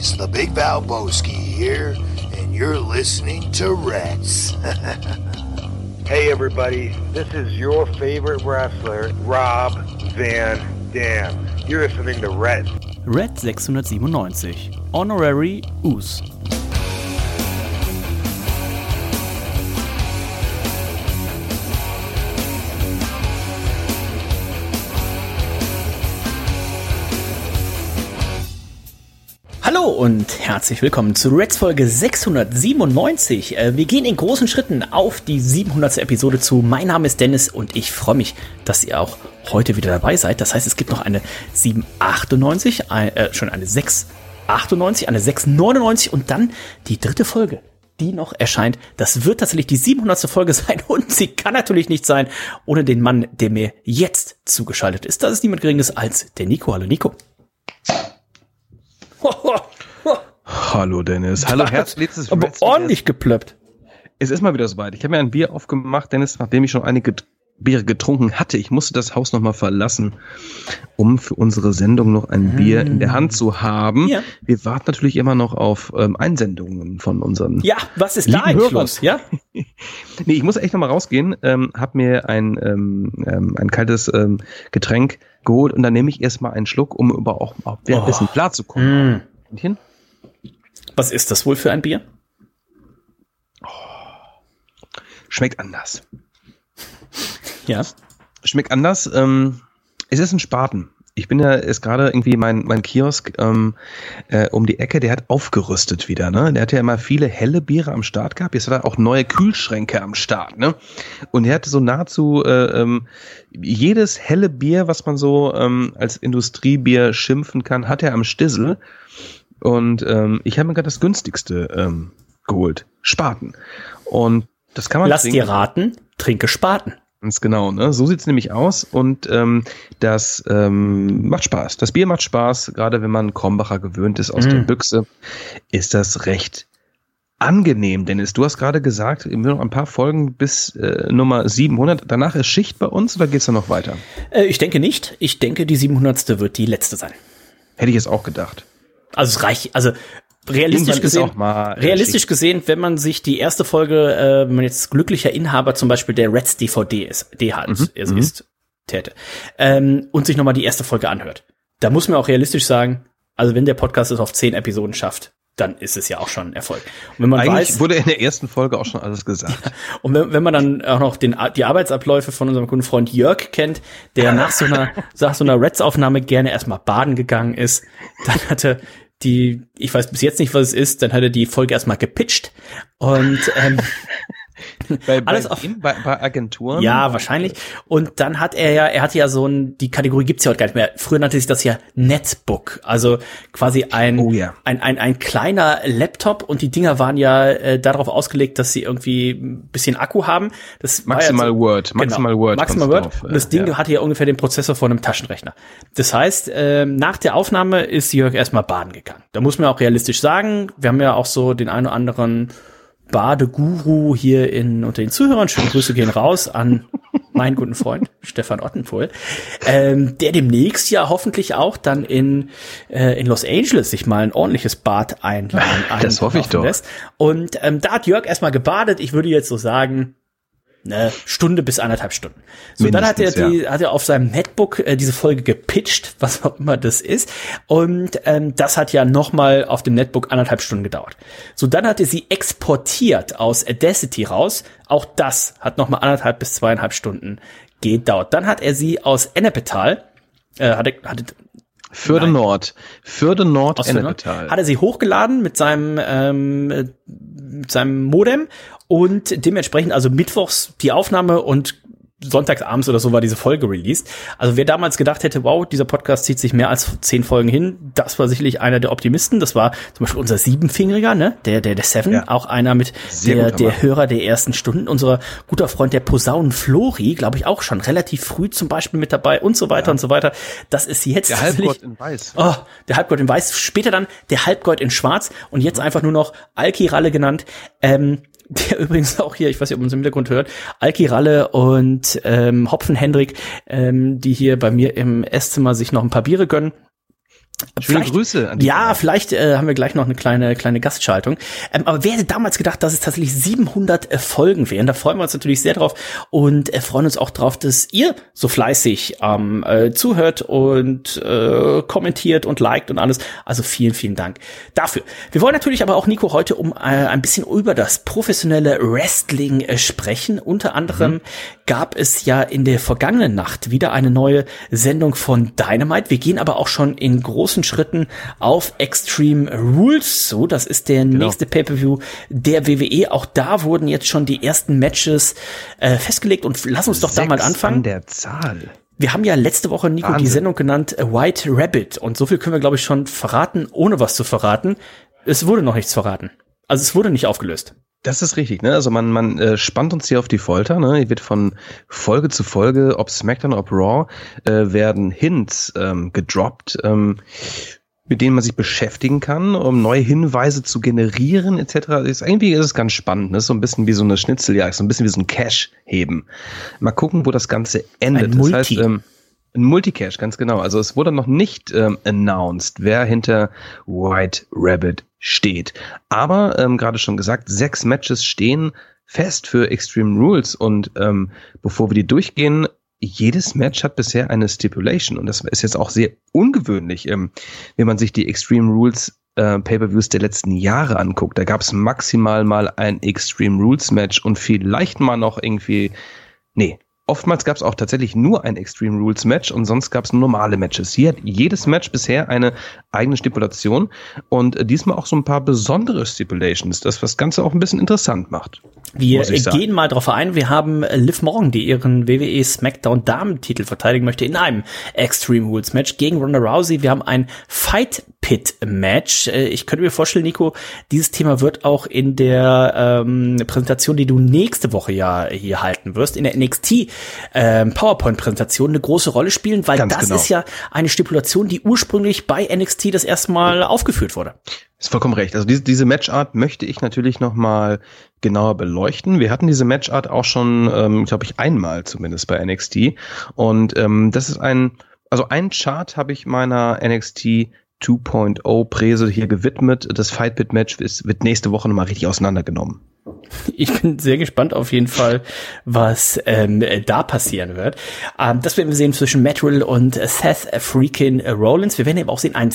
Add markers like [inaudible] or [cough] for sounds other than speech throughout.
boys. The Big Val Valboski here, and you're listening to Reds. [laughs] Hey everybody, this is your favorite wrestler, Rob Van Dam. You're listening to Red. Red 697. Honorary Us. Hallo und herzlich willkommen zu Reds Folge 697. Äh, Wir gehen in großen Schritten auf die 700. Episode zu. Mein Name ist Dennis und ich freue mich, dass ihr auch heute wieder dabei seid. Das heißt, es gibt noch eine 798, ein- äh, schon eine 698, eine 699 und dann die dritte Folge, die noch erscheint. Das wird tatsächlich die 700. Folge [laughs] sein und sie kann natürlich nicht sein ohne den Mann, der mir jetzt zugeschaltet ist. Das ist niemand Geringes als der Nico. Hallo Nico. [laughs] Hallo Dennis. Hallo herzliches Aber ordentlich geplöppt. Es ist mal wieder soweit. Ich habe mir ein Bier aufgemacht, Dennis, nachdem ich schon einige Biere getrunken hatte. Ich musste das Haus nochmal verlassen, um für unsere Sendung noch ein Bier in der Hand zu haben. Ja. Wir warten natürlich immer noch auf ähm, Einsendungen von unseren. Ja, was ist da eigentlich los? Ja? [laughs] Nee, ich muss echt nochmal rausgehen, ähm, hab mir ein, ähm, ähm, ein kaltes ähm, Getränk geholt und dann nehme ich erstmal einen Schluck, um über auch währenddessen Oh. klar zu kommen. Mm. Händchen? Was ist das wohl für ein Bier? Schmeckt anders. Ja. schmeckt anders. Ähm, es ist ein Spaten. Ich bin ja ist gerade irgendwie mein mein Kiosk ähm, äh, um die Ecke, der hat aufgerüstet wieder. Ne, der hat ja immer viele helle Biere am Start gehabt. Jetzt hat er auch neue Kühlschränke am Start. Ne, und er hatte so nahezu äh, ähm, jedes helle Bier, was man so ähm, als Industriebier schimpfen kann, hat er am Stissel. Und ähm, ich habe mir gerade das günstigste ähm, geholt, Spaten. Und das kann man Lass trinken. dir raten, trinke Spaten. Ganz genau, ne? So sieht's nämlich aus und ähm, das ähm, macht Spaß. Das Bier macht Spaß, gerade wenn man Krombacher gewöhnt ist aus Mm. der Büchse, ist das recht angenehm. Dennis, du hast gerade gesagt, wir haben noch ein paar Folgen bis äh, Nummer 700. Danach ist Schicht bei uns oder geht's dann noch weiter? Äh, ich denke nicht. Ich denke, die 700. wird die letzte sein. Hätte ich jetzt auch gedacht. Also es reicht, also realistisch gesehen, realistisch gesehen, wenn man sich die erste Folge, äh, wenn man jetzt glücklicher Inhaber zum Beispiel der Reds DVD ist, die hat, Mhm, ist, mhm. ist, täte, ähm, und sich nochmal die erste Folge anhört, da muss man auch realistisch sagen, also wenn der Podcast es auf zehn Episoden schafft, dann ist es ja auch schon ein Erfolg. Und wenn man Eigentlich weiß, wurde in der ersten Folge auch schon alles gesagt. Und wenn, wenn man dann auch noch den, die Arbeitsabläufe von unserem guten Freund Jörg kennt, der nach so einer, [laughs] nach so einer Reds-Aufnahme gerne erstmal baden gegangen ist, dann hatte die, ich weiß bis jetzt nicht, was es ist, dann hat er die Folge erstmal gepitcht und ähm, [laughs] bei, Alles bei, auf- wem? bei, bei Agenturen? ja, wahrscheinlich. Und dann hat er ja, er hatte ja so ein, die Kategorie gibt's ja heute gar nicht mehr. Früher nannte sich das ja Netbook, also quasi ein, Oh ja. ein, ein, ein kleiner Laptop und die Dinger waren ja äh, darauf ausgelegt, dass sie irgendwie ein bisschen Akku haben. Das war ja Maximal so- Word, Maximal Word. Genau. Maximal Word. drauf, Und das äh, Ding ja. hatte ja ungefähr den Prozessor von einem Taschenrechner. Das heißt, ähm, nach der Aufnahme ist Jörg erstmal baden gegangen. Da muss man auch realistisch sagen, wir haben ja auch so den einen oder anderen Badeguru hier in, unter den Zuhörern. Schöne Grüße gehen raus an meinen guten Freund Stefan Ottenpohl, ähm, der demnächst ja hoffentlich auch dann in, äh, in Los Angeles sich mal ein ordentliches Bad einladen. [laughs] Das hoffe ich doch. lässt. Und ähm, da hat Jörg erstmal gebadet. Ich würde jetzt so sagen, eine Stunde bis anderthalb Stunden. So, dann hat er, Mindestens, die, hat er auf seinem Netbook äh, diese Folge gepitcht, [laughs] was auch immer das ist. Und ähm, das hat ja nochmal auf dem Netbook anderthalb Stunden gedauert. So, dann hat er sie exportiert aus Audacity raus. Auch das hat nochmal anderthalb bis zweieinhalb Stunden gedauert. Dann hat er sie aus Ennepetal, äh, hatte, hatte Fürde Nein. Nord. Fürde Nord, ne? Ennepetal. hat er sie hochgeladen mit seinem ähm, äh, mit seinem Modem und dementsprechend also mittwochs die Aufnahme und sonntagsabends oder so war diese Folge released. Also wer damals gedacht hätte, wow, dieser Podcast zieht sich mehr als zehn Folgen hin, das war sicherlich einer der Optimisten. Das war zum Beispiel unser Siebenfingeriger, ne? Der, der, der Seven, Ja. auch einer mit Sehr der, der. Hörer der ersten Stunden. Unser guter Freund, der Posaunen Flori, glaube ich, auch schon relativ früh zum Beispiel mit dabei und so weiter und so weiter. Das ist jetzt Der Halbgott in Weiß. Oh, der Halbgott in Weiß, später dann der Halbgott in Schwarz und jetzt einfach nur noch Alki-Ralle genannt. Ähm, der [laughs] übrigens auch hier, ich weiß nicht, ob man es im Hintergrund hört, Alki-Ralle und ähm, Hopfen Hendrik, ähm, die hier bei mir im Esszimmer sich noch ein paar Biere gönnen. Schöne Grüße Ja, Frau. vielleicht äh, haben wir gleich noch eine kleine kleine Gastschaltung. Ähm, aber wer hätte damals gedacht, dass es tatsächlich 700 äh, Folgen wären? Da freuen wir uns natürlich sehr drauf und äh, freuen uns auch drauf, dass ihr so fleißig ähm, äh, zuhört und äh, kommentiert und liked und alles. Also vielen, vielen Dank dafür. Wir wollen natürlich aber auch, Nico, heute um äh, ein bisschen über das professionelle Wrestling äh, sprechen. Unter anderem mhm. Gab es ja in der vergangenen Nacht wieder eine neue Sendung von Dynamite. Wir gehen aber auch schon in großen Schritten auf Extreme Rules. So, das ist der genau. nächste Pay-per-View der WWE. Auch da wurden jetzt schon die ersten Matches äh, festgelegt und lass uns doch da mal anfangen. An der Zahl. Wir haben ja letzte Woche, Nico, Wahnsinn. die Sendung genannt White Rabbit. Und so viel können wir, glaube ich, schon verraten, ohne was zu verraten. Es wurde noch nichts verraten. Also es wurde nicht aufgelöst. Das ist richtig, ne? Also man, man äh, spannt uns hier auf die Folter, ne? Hier wird von Folge zu Folge, ob SmackDown, ob Raw, äh, werden Hints ähm, gedroppt, ähm, mit denen man sich beschäftigen kann, um neue Hinweise zu generieren, etc. Ist, irgendwie ist es ganz spannend, ne? So ein bisschen wie so eine Schnitzeljagd, so ein bisschen wie so ein Cash-Heben. Mal gucken, wo das Ganze endet. Ein Multi. Das heißt, ähm, ein Multicash, ganz genau. Also es wurde noch nicht ähm, announced, wer hinter White Rabbit steht. Aber ähm, gerade schon gesagt, sechs Matches stehen fest für Extreme Rules und ähm, bevor wir die durchgehen, jedes Match hat bisher eine Stipulation und das ist jetzt auch sehr ungewöhnlich, ähm, wenn man sich die Extreme Rules äh, Pay-per-Views der letzten Jahre anguckt. Da gab es maximal mal ein Extreme Rules Match und vielleicht mal noch irgendwie, nee, Oftmals gab es auch tatsächlich nur ein Extreme Rules Match und sonst gab es normale Matches. Hier hat jedes Match bisher eine eigene Stipulation und diesmal auch so ein paar besondere Stipulations, das was das Ganze auch ein bisschen interessant macht. Wir gehen mal drauf ein. Wir haben Liv Morgan, die ihren WWE SmackDown Damen-Titel verteidigen möchte in einem Extreme Rules Match gegen Ronda Rousey. Wir haben ein Fight Pit Match. Äh, ich könnte mir vorstellen, Nico, dieses Thema wird auch in der ähm, Präsentation, die du nächste Woche ja hier halten wirst, in der NXT ähm, PowerPoint-Präsentation eine große Rolle spielen, weil Ganz das genau. ist ja eine Stipulation, die ursprünglich bei NXT das erste Mal aufgeführt wurde. Ist vollkommen recht. Also diese, diese Matchart möchte ich natürlich noch mal genauer beleuchten. Wir hatten diese Matchart auch schon, ähm, glaube ich, einmal zumindest bei NXT. Und ähm, das ist ein, also ein Chart habe ich meiner NXT 2.0 Präse hier gewidmet. Das Fight Pit Match wird nächste Woche nochmal richtig auseinandergenommen. Ich bin sehr gespannt auf jeden Fall, was ähm, da passieren wird. Ähm, das werden wir sehen zwischen Matt Riddle und Seth Freakin Rollins. Wir werden eben auch sehen ein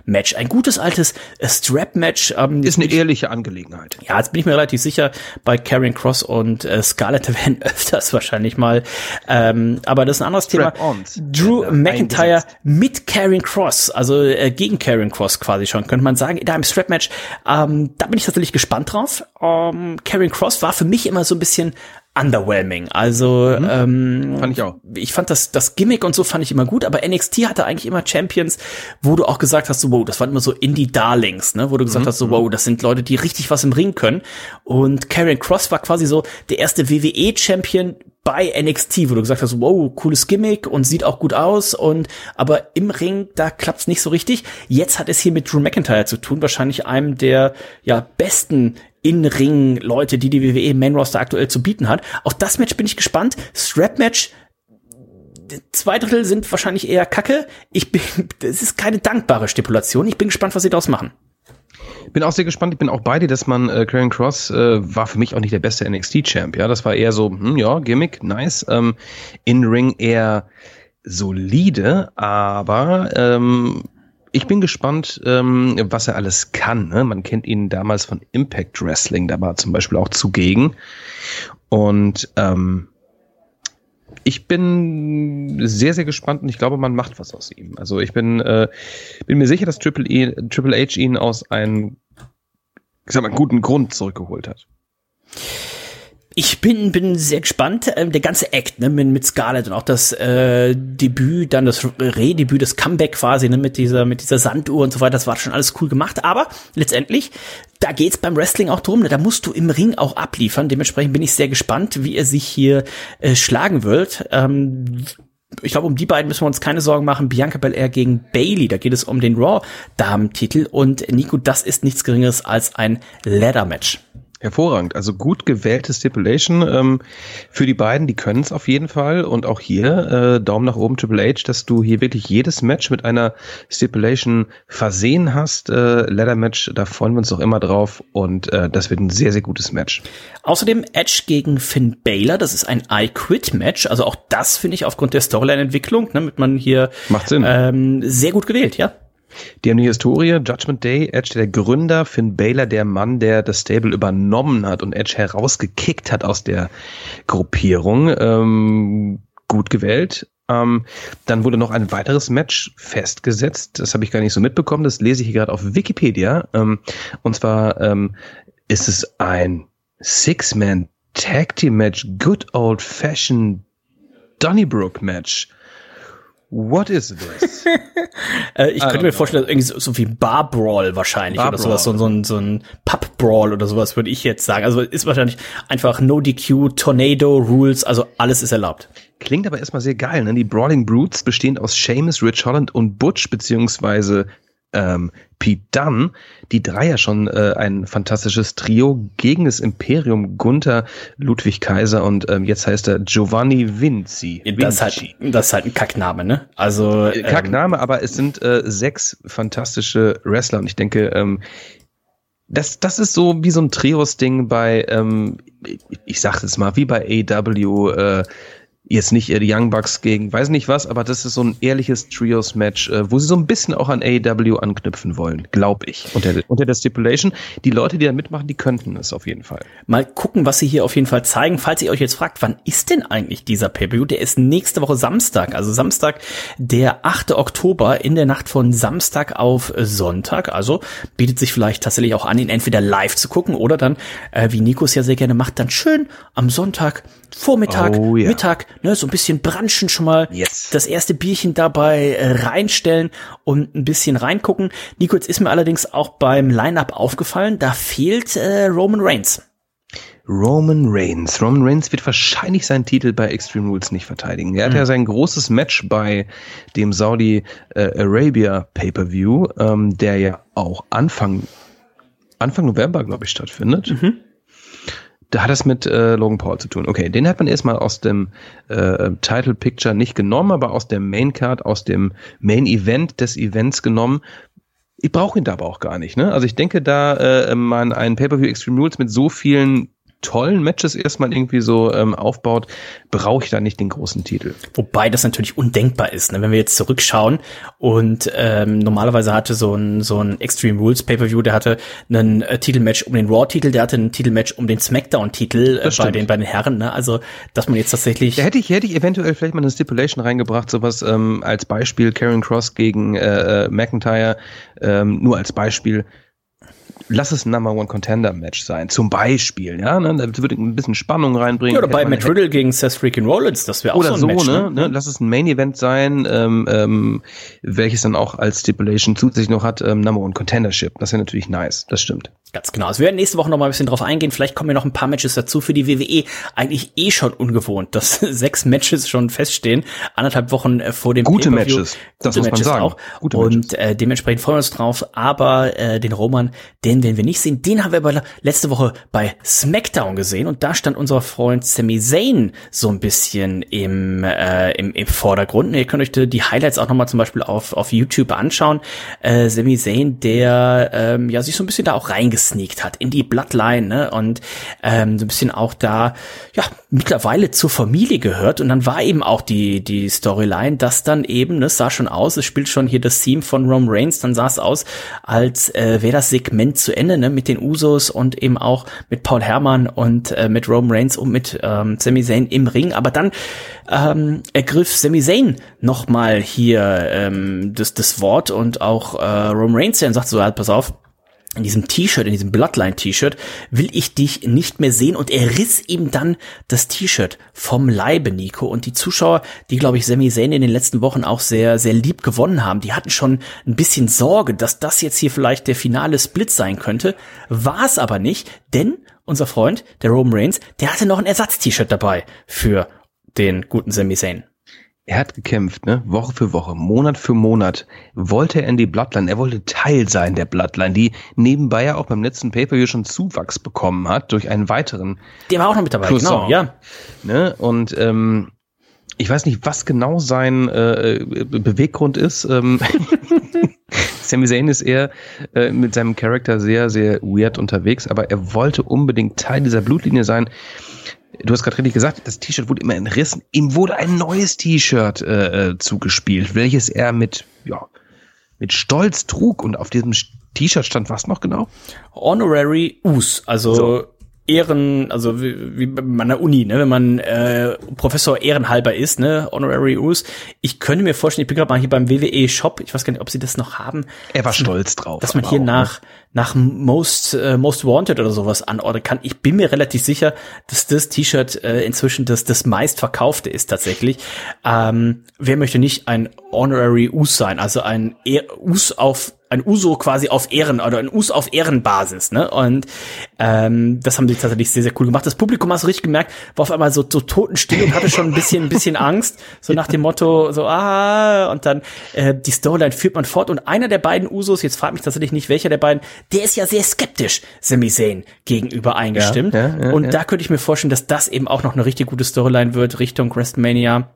Strap-Match, ein gutes altes Strap-Match. Ähm, ist eine ehrliche Angelegenheit. Ja, jetzt bin ich mir relativ sicher, bei Karen Cross und äh, Scarlett [laughs] werden öfters wahrscheinlich mal. Ähm, aber das ist ein anderes Thema. Drew ja, McIntyre mit Karen Cross, also äh, gegen Karen Cross quasi schon, könnte man sagen, da im Strap-Match. Ähm, da bin ich tatsächlich gespannt drauf. Ähm, Karen Cross war für mich immer so ein bisschen underwhelming. Also mhm. ähm, fand ich auch. Ich fand das das Gimmick und so fand ich immer gut, aber NXT hatte eigentlich immer Champions, wo du auch gesagt hast, so wow, das waren immer so Indie Darlings, ne, wo du gesagt mhm. hast, so wow, das sind Leute, die richtig was im Ring können. Und Karen Cross war quasi so der erste WWE Champion bei NXT, wo du gesagt hast, wow, cooles Gimmick und sieht auch gut aus und aber im Ring, da klappt's nicht so richtig. Jetzt hat es hier mit Drew McIntyre zu tun, wahrscheinlich einem der ja besten in-Ring-Leute, die die WWE Main Roster aktuell zu bieten hat. Auf das Match bin ich gespannt. Strap-Match, zwei Drittel sind wahrscheinlich eher Kacke. Ich bin, es ist keine dankbare Stipulation. Ich bin gespannt, was sie daraus machen. Bin auch sehr gespannt. Ich bin auch bei dir, dass man äh, Karen Cross äh, war für mich auch nicht der beste NXT-Champ. Ja, das war eher so, hm, ja, Gimmick, nice. Ähm, in Ring eher solide, aber ähm, ich bin gespannt, ähm, was er alles kann. Ne? Man kennt ihn damals von Impact Wrestling, da war er zum Beispiel auch zugegen. Und ähm, ich bin sehr, sehr gespannt und ich glaube, man macht was aus ihm. Also ich bin, äh, bin mir sicher, dass Triple, e, Triple H ihn aus einem, ich sag mal, guten Grund zurückgeholt hat. Ich bin, bin sehr gespannt. Ähm, der ganze Act ne, mit, mit Scarlett und auch das äh, Debüt, dann das Redebüt, das Comeback quasi ne, mit dieser mit dieser Sanduhr und so weiter, das war schon alles cool gemacht. Aber letztendlich, da geht's beim Wrestling auch drum. Ne, da musst du im Ring auch abliefern. Dementsprechend bin ich sehr gespannt, wie er sich hier äh, schlagen wird. Ähm, ich glaube, um die beiden müssen wir uns keine Sorgen machen. Bianca Belair gegen Bailey, da geht es um den Raw-Damentitel. Und Nico, das ist nichts Geringeres als ein Ladder-Match. Hervorragend. Also gut gewählte Stipulation ähm, für die beiden, die können es auf jeden Fall. Und auch hier äh, Daumen nach oben Triple H, dass du hier wirklich jedes Match mit einer Stipulation versehen hast. Äh, Ladder Match, da freuen wir uns doch immer drauf. Und äh, das wird ein sehr, sehr gutes Match. Außerdem Edge gegen Finn Baylor, das ist ein I Quit Match. Also auch das finde ich aufgrund der Storyline-Entwicklung, ne, damit man hier Macht Sinn. Ähm, sehr gut gewählt, ja. Die haben die Historie, Judgment Day, Edge der Gründer, Finn Baylor der Mann, der das Stable übernommen hat und Edge herausgekickt hat aus der Gruppierung. Ähm, gut gewählt. Ähm, dann wurde noch ein weiteres Match festgesetzt. Das habe ich gar nicht so mitbekommen. Das lese ich hier gerade auf Wikipedia. Ähm, und zwar ähm, ist es ein Six-Man Tag Team Match, Good Old Fashioned Donnybrook Match. What is this? [laughs] äh, ich könnte mir vorstellen, irgendwie so, so wie Bar Brawl wahrscheinlich Bar oder sowas, so, so ein, so ein Pub Brawl oder sowas würde ich jetzt sagen. Also ist wahrscheinlich einfach No DQ, Tornado Rules, also alles ist erlaubt. Klingt aber erstmal sehr geil, ne? Die Brawling Brutes bestehend aus Seamus, Rich Holland und Butch, beziehungsweise ähm, Pete Dunn, die drei ja schon äh, ein fantastisches Trio gegen das Imperium Gunther, Ludwig Kaiser und ähm, jetzt heißt er Giovanni Vinci. Das ist, halt, das ist halt ein Kackname, ne? Also ähm, Kackname, aber es sind äh, sechs fantastische Wrestler und ich denke, ähm, das, das ist so wie so ein Trios-Ding bei, ähm, ich, ich sag jetzt mal, wie bei AW, äh, jetzt nicht die Young Bucks gegen weiß nicht was, aber das ist so ein ehrliches Trios-Match, äh, wo sie so ein bisschen auch an AEW anknüpfen wollen, glaube ich. Unter, unter der Stipulation. Die Leute, die da mitmachen, die könnten es auf jeden Fall. Mal gucken, was sie hier auf jeden Fall zeigen. Falls ihr euch jetzt fragt, wann ist denn eigentlich dieser Pay-Per-View? Der ist nächste Woche Samstag, also Samstag, der 8. Oktober in der Nacht von Samstag auf Sonntag. Also bietet sich vielleicht tatsächlich auch an, ihn entweder live zu gucken oder dann, äh, wie Nico es ja sehr gerne macht, dann schön am Sonntag Vormittag, oh, ja. Mittag, ne, so ein bisschen branchen schon mal, yes. das erste Bierchen dabei äh, reinstellen und ein bisschen reingucken. Nico, jetzt ist mir allerdings auch beim Line-Up aufgefallen, da fehlt äh, Roman Reigns. Roman Reigns. Roman Reigns wird wahrscheinlich seinen Titel bei Extreme Rules nicht verteidigen. Er hat mhm. ja sein großes Match bei dem Saudi äh, Arabia Pay-per-View, ähm, der ja auch Anfang Anfang November, glaube ich, stattfindet. Mhm da hat es mit äh, Logan Paul zu tun. Okay, den hat man erstmal aus dem äh, Title Picture nicht genommen, aber aus der Main Card, aus dem Main Event des Events genommen. Ich brauche ihn da aber auch gar nicht. Ne? Also ich denke, da äh, man einen Pay-per-view Extreme Rules mit so vielen tollen Matches erstmal irgendwie so ähm, aufbaut, brauche ich da nicht den großen Titel. Wobei das natürlich undenkbar ist, ne? wenn wir jetzt zurückschauen und ähm, normalerweise hatte so ein so ein Extreme Rules Pay-per-View, der hatte einen äh, Titelmatch um den Raw-Titel, der hatte einen Titelmatch um den Smackdown-Titel äh, bei den bei den Herren. Ne? Also dass man jetzt tatsächlich. Da hätte ich hätte ich eventuell vielleicht mal eine Stipulation reingebracht, sowas ähm, als Beispiel Karen Cross gegen äh, äh McIntyre, ähm, nur als Beispiel lass es ein Number One Contender Match sein, zum Beispiel, ja, ne? da würde ein bisschen Spannung reinbringen. Ja, oder bei Matt Riddle gegen Seth freaking Rollins, das wäre auch so ein so, Match. Ne? ne? Lass es ein Main Event sein, ähm, ähm, welches dann auch als Stipulation zusätzlich noch hat, ähm, Number One Contendership. Das wäre natürlich nice, das stimmt. Ganz genau. Also wir werden nächste Woche noch mal ein bisschen drauf eingehen. Vielleicht kommen ja noch ein paar Matches dazu für die WWE. Eigentlich eh schon ungewohnt, dass [laughs] sechs Matches schon feststehen, anderthalb Wochen äh, vor dem Gute Matches, das Gute muss Matches man sagen. Auch. Gute und äh, dementsprechend freuen wir uns drauf. Aber äh, den Roman, den werden wir nicht sehen. Den haben wir aber letzte Woche bei SmackDown gesehen und da stand unser Freund Sami Zayn so ein bisschen im äh, im, im Vordergrund. Ihr könnt euch die Highlights auch noch mal zum Beispiel auf auf YouTube anschauen. Äh, Sami Zayn, der ähm, ja sich so ein bisschen da auch reingesneakt hat in die Bloodline ne? und ähm, so ein bisschen auch da ja mittlerweile zur Familie gehört und dann war eben auch die die Storyline, dass dann eben ne, sah schon aus, es spielt schon hier das Theme von Rome Reigns, dann sah es aus, als äh, wäre das Segment zu Ende ne? mit den Usos und eben auch mit Paul Herrmann und äh, mit Rome Reigns und mit ähm, Sami Zayn im Ring, aber dann ähm, ergriff Sami Zayn nochmal hier ähm, das, das Wort und auch äh, Rome Reigns und sagt so, halt, pass auf, in diesem T-Shirt, in diesem Bloodline-T-Shirt, will ich dich nicht mehr sehen. Und er riss ihm dann das T-Shirt vom Leibe, Nico. Und die Zuschauer, die, glaube ich, Sami Zayn in den letzten Wochen auch sehr, sehr lieb gewonnen haben, die hatten schon ein bisschen Sorge, dass das jetzt hier vielleicht der finale Split sein könnte. War es aber nicht, denn unser Freund, der Roman Reigns, der hatte noch ein Ersatz-T-Shirt dabei für den guten Sami Zayn. Er hat gekämpft, ne? Woche für Woche, Monat für Monat. Wollte er in die Bloodline, er wollte Teil sein der Bloodline, die nebenbei ja auch beim letzten Pay-Per-View schon Zuwachs bekommen hat durch einen weiteren. Der war auch noch mit dabei, Cousin, genau, ja. Ne? Und ähm, ich weiß nicht, was genau sein äh, Beweggrund ist. Ähm, [laughs] Sami Zayn ist eher äh, mit seinem Charakter sehr, sehr weird unterwegs, aber er wollte unbedingt Teil dieser Blutlinie sein du hast gerade richtig gesagt, das T-Shirt wurde immer entrissen. Ihm wurde ein neues T-Shirt äh, äh, zugespielt, welches er mit, ja, mit Stolz trug. Und auf diesem T-Shirt stand was noch genau? Honorary Us, also so. Ehren, also wie, wie bei meiner Uni, ne, wenn man äh, Professor ehrenhalber ist, ne, Honorary Us. Ich könnte mir vorstellen, ich bin gerade mal hier beim WWE Shop, ich weiß gar nicht, ob sie das noch haben. Er war stolz drauf. Dass man hier auch, nach, ne? nach Most, äh, Most Wanted oder sowas anordnen kann. Ich bin mir relativ sicher, dass das T-Shirt äh, inzwischen das, das meistverkaufte ist tatsächlich. Ähm, wer möchte nicht ein Honorary Us sein, also ein e Us auf ein Uso quasi auf Ehren oder ein Us auf Ehrenbasis, ne? Und ähm, das haben sie tatsächlich sehr, sehr cool gemacht. Das Publikum hast du richtig gemerkt, war auf einmal so, so totenstill und hatte schon ein bisschen, ein bisschen [laughs] Angst, so nach dem Motto, so, ah, und dann äh, die Storyline führt man fort und einer der beiden Usos, jetzt fragt mich tatsächlich nicht, welcher der beiden, der ist ja sehr skeptisch Sami Zayn gegenüber eingestimmt. Ja, ja, ja, und da könnte ich mir vorstellen, dass das eben auch noch eine richtig gute Storyline wird Richtung WrestleMania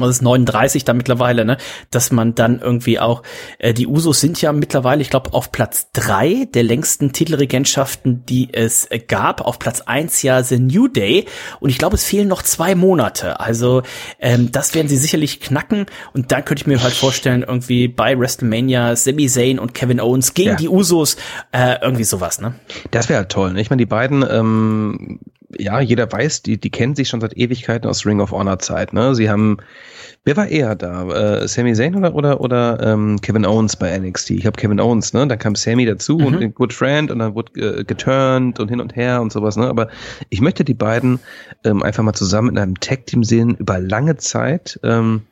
was ist 39 da mittlerweile, ne? Dass man dann irgendwie auch, äh, die Usos sind ja mittlerweile, ich glaube, auf Platz drei der längsten Titelregentschaften, die es äh, gab. Auf Platz eins ja The New Day. Und ich glaube, es fehlen noch zwei Monate. Also ähm, das werden sie sicherlich knacken. Und dann könnte ich mir halt vorstellen, irgendwie bei WrestleMania Sami Zayn und Kevin Owens gegen ja. die Usos, äh, irgendwie sowas, ne? Das wäre halt toll. Ne? Ich meine, die beiden ähm, ja, jeder weiß, die, die kennen sich schon seit Ewigkeiten aus Ring of Honor Zeit. Ne? Sie haben, wer war eher da? Äh, Sami Zayn oder oder oder ähm, Kevin Owens bei NXT? Ich habe Kevin Owens, ne? Dann kam Sammy dazu mhm. und ein Good Friend und dann wurde äh, geturnt und hin und her und sowas. Ne? Aber ich möchte die beiden ähm, einfach mal zusammen in einem Tag Team sehen über lange Zeit ähm,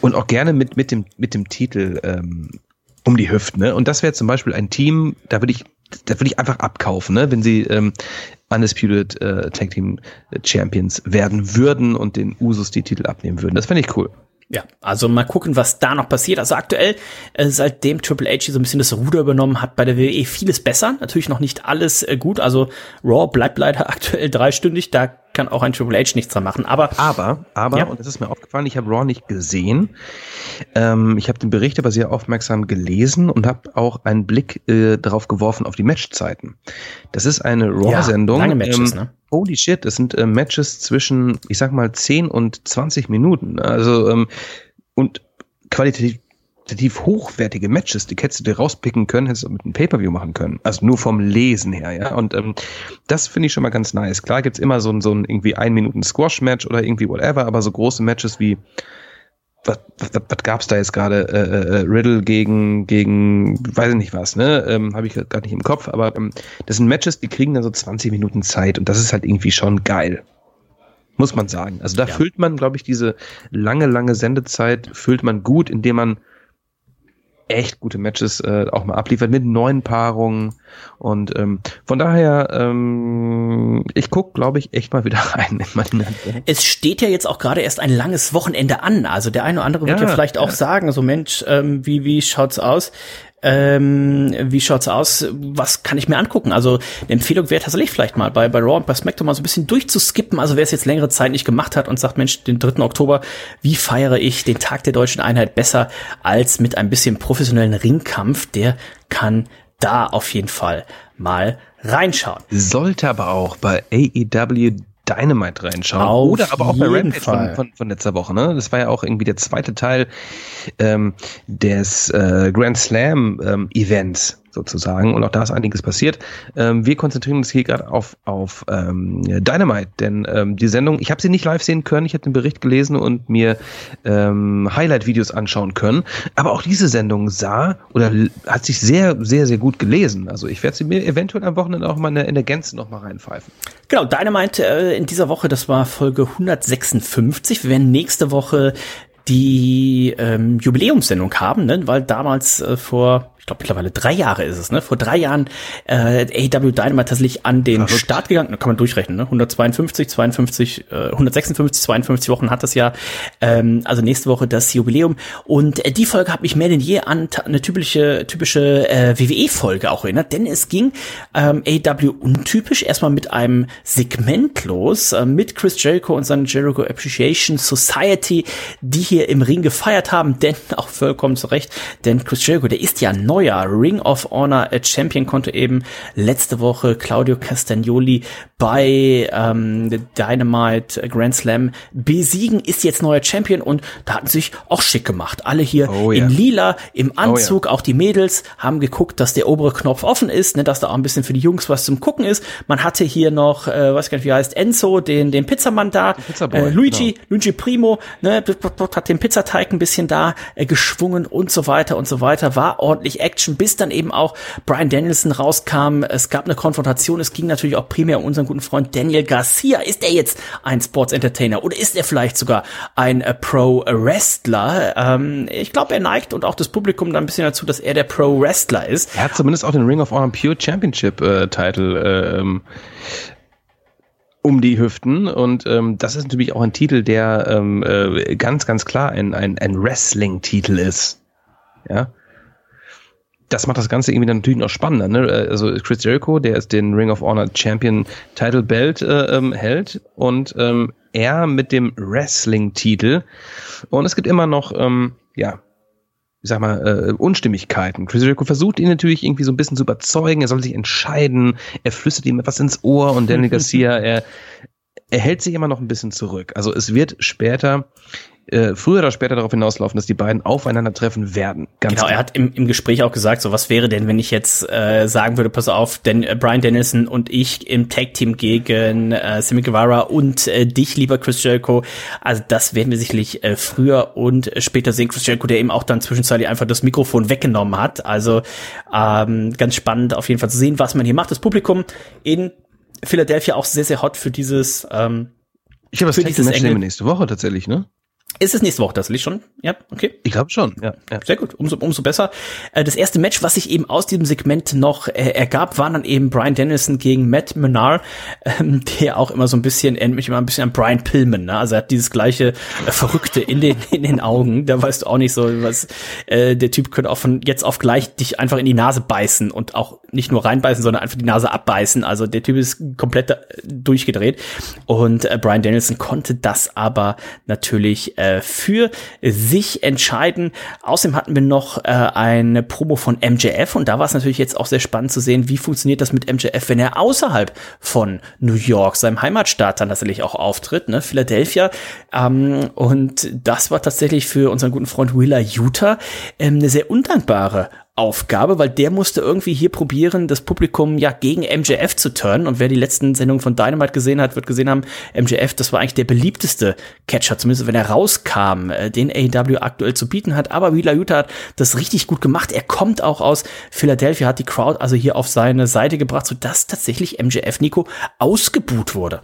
und auch gerne mit mit dem mit dem Titel ähm, um die Hüften. Ne? Und das wäre zum Beispiel ein Team, da würde ich da würde ich einfach abkaufen, ne? wenn sie ähm, Undisputed äh, Tag Team Champions werden würden und den Usus die Titel abnehmen würden. Das fände ich cool. Ja, also mal gucken, was da noch passiert. Also aktuell, äh, seitdem Triple H so ein bisschen das Ruder übernommen hat, bei der WWE vieles besser. Natürlich noch nicht alles äh, gut. Also Raw bleibt leider [laughs] aktuell dreistündig. Da kann auch ein Triple H nichts dran machen. Aber, aber, aber, ja. und das ist mir aufgefallen, ich habe Raw nicht gesehen. Ähm, ich habe den Bericht aber sehr aufmerksam gelesen und habe auch einen Blick äh, darauf geworfen auf die Matchzeiten. Das ist eine Raw-Sendung. Ja, lange Matches, ähm, ne? Holy shit, das sind äh, Matches zwischen, ich sag mal, 10 und 20 Minuten. Also, ähm, und qualitativ hochwertige Matches, die hättest du dir rauspicken können, hättest du mit einem Pay-Per-View machen können. Also nur vom Lesen her, ja. Und ähm, das finde ich schon mal ganz nice. Klar gibt's immer so ein, so ein irgendwie ein Minuten Squash-Match oder irgendwie whatever, aber so große Matches wie was, was, was gab's da jetzt gerade? Äh, äh, Riddle gegen, gegen, weiß ich nicht was, ne? Ähm, Habe ich gerade nicht im Kopf, aber ähm, das sind Matches, die kriegen dann so 20 Minuten Zeit und das ist halt irgendwie schon geil. Muss man sagen. Also da ja. füllt man, glaube ich, diese lange, lange Sendezeit, füllt man gut, indem man echt gute Matches äh, auch mal abliefert mit neuen Paarungen. Und ähm, von daher ähm, ich guck glaube ich echt mal wieder [laughs] rein in meine es steht ja jetzt auch gerade erst ein langes Wochenende an. Also der eine oder andere wird ja, ja vielleicht auch sagen so Mensch ähm, wie wie schaut's aus ähm, wie schaut's aus? Was kann ich mir angucken? Also eine Empfehlung wäre tatsächlich vielleicht mal bei, bei Raw und bei SmackDown mal so ein bisschen durchzuskippen. Also wer es jetzt längere Zeit nicht gemacht hat und sagt, Mensch, den 3. Oktober, wie feiere ich den Tag der deutschen Einheit besser als mit ein bisschen professionellen Ringkampf? Der kann da auf jeden Fall mal reinschauen. Sollte aber auch bei AEW Dynamite reinschauen. Auf Oder aber auch bei Rampage von, von, von, letzter Woche. Ne? Das war ja auch irgendwie der zweite Teil ähm, des äh, Grand Slam ähm, Events sozusagen. Und auch da ist einiges passiert. Ähm, wir konzentrieren uns hier gerade auf, auf ähm, Dynamite, denn ähm, die Sendung, ich habe sie nicht live sehen können, ich habe den Bericht gelesen und mir ähm, Highlight-Videos anschauen können. Aber auch diese Sendung sah oder hat sich sehr, sehr, sehr gut gelesen. Also ich werde sie mir eventuell am Wochenende auch mal in der, Gänze noch mal reinpfeifen. Genau, Dynamite äh, in dieser Woche, das war Folge 156. Wir werden nächste Woche die ähm, Jubiläumssendung haben, ne? weil damals äh, vor ich glaube mittlerweile drei Jahre ist es, ne? Vor drei Jahren äh, AW Dynamite tatsächlich an den Verrückt. Start gegangen, da kann man durchrechnen, ne? 152, 52, äh, 156, 52 Wochen hat das ja. Ähm, also nächste Woche das Jubiläum. Und äh, die Folge hat mich mehr denn je an eine typische, typische äh, WWE-Folge auch erinnert, denn es ging ähm, AW untypisch erstmal mit einem Segment los, äh, mit Chris Jericho und seiner Jericho Appreciation Society, die hier im Ring gefeiert haben, denn [laughs] auch vollkommen zu Recht, denn Chris Jericho, der ist ja neu neuer Ring of Honor Champion konnte eben letzte Woche Claudio Castagnoli bei ähm, Dynamite Grand Slam besiegen, ist jetzt neuer Champion und da hatten sich auch schick gemacht. Alle hier oh, in lila, im Anzug, oh, ja. auch die Mädels haben geguckt, dass der obere Knopf offen ist, ne, dass da auch ein bisschen für die Jungs was zum Gucken ist. Man hatte hier noch, äh, weiß gar nicht, wie heißt, Enzo, den, den Pizzamann da, äh, Luigi, genau. Luigi Primo, ne, hat den Pizzateig ein bisschen da äh, geschwungen und so weiter und so weiter, war ordentlich Action, bis dann eben auch Brian Danielson rauskam. Es gab eine Konfrontation. Es ging natürlich auch primär um unseren guten Freund Daniel Garcia. Ist er jetzt ein Sports Entertainer oder ist er vielleicht sogar ein äh, Pro Wrestler? Ähm, ich glaube, er neigt und auch das Publikum dann ein bisschen dazu, dass er der Pro Wrestler ist. Er hat zumindest auch den Ring of Honor Pure Championship äh, Title äh, ähm, um die Hüften und ähm, das ist natürlich auch ein Titel, der ähm, äh, ganz, ganz klar ein, ein, ein Wrestling-Titel ist. Ja, das macht das Ganze irgendwie dann natürlich noch spannender. Ne? Also Chris Jericho, der ist den Ring of Honor Champion Title Belt äh, ähm, hält und ähm, er mit dem Wrestling-Titel. Und es gibt immer noch, ähm, ja, ich sag mal, äh, Unstimmigkeiten. Chris Jericho versucht ihn natürlich irgendwie so ein bisschen zu überzeugen, er soll sich entscheiden, er flüstert ihm etwas ins Ohr und Daniel [laughs] Garcia, er, er hält sich immer noch ein bisschen zurück. Also es wird später äh, früher oder später darauf hinauslaufen, dass die beiden aufeinandertreffen werden. Ganz genau, klar. er hat im, im Gespräch auch gesagt, so was wäre denn, wenn ich jetzt äh, sagen würde, pass auf, denn äh, Brian Dennison und ich im Tag-Team gegen äh, Sammy Guevara und äh, dich, lieber Chris Jericho. Also das werden wir sicherlich äh, früher und später sehen. Chris Jericho, der eben auch dann zwischenzeitlich einfach das Mikrofon weggenommen hat. Also ähm, ganz spannend auf jeden Fall zu sehen, was man hier macht. Das Publikum in Philadelphia auch sehr, sehr hot für dieses ähm, ich habe das Tag Match nächste Woche tatsächlich, ne? Ist es nächste Woche tatsächlich schon? Ja, okay. Ich glaube schon, ja, ja. Sehr gut, umso, umso besser. Äh, das erste Match, was sich eben aus diesem Segment noch äh, ergab, war dann eben Brian Dennison gegen Matt Menard, ähm, der auch immer so ein bisschen, erinnert mich immer ein bisschen an Brian Pillman, ne? Also er hat dieses gleiche äh, Verrückte in den, in den Augen. Da weißt du auch nicht so, was, äh, der Typ könnte auch von jetzt auf gleich dich einfach in die Nase beißen und auch nicht nur reinbeißen, sondern einfach die Nase abbeißen. Also der Typ ist komplett äh, durchgedreht. Und äh, Brian Dennison konnte das aber natürlich äh, für sich entscheiden. Außerdem hatten wir noch äh, eine Promo von MJF und da war es natürlich jetzt auch sehr spannend zu sehen, wie funktioniert das mit MJF, wenn er außerhalb von New York, seinem Heimatstaat, dann tatsächlich auch auftritt, ne? Philadelphia. Ähm, und das war tatsächlich für unseren guten Freund Willa Utah ähm, eine sehr undankbare Aufgabe, weil der musste irgendwie hier probieren, das Publikum ja gegen MJF zu turnen. Und wer die letzten Sendungen von Dynamite gesehen hat, wird gesehen haben, MJF, das war eigentlich der beliebteste Catcher, zumindest wenn er rauskam, äh, den AEW aktuell zu bieten hat. Aber Wheeler Utah hat das richtig gut gemacht. Er kommt auch aus Philadelphia, hat die Crowd also hier auf seine Seite gebracht, sodass tatsächlich MJF Nico ausgebuht wurde.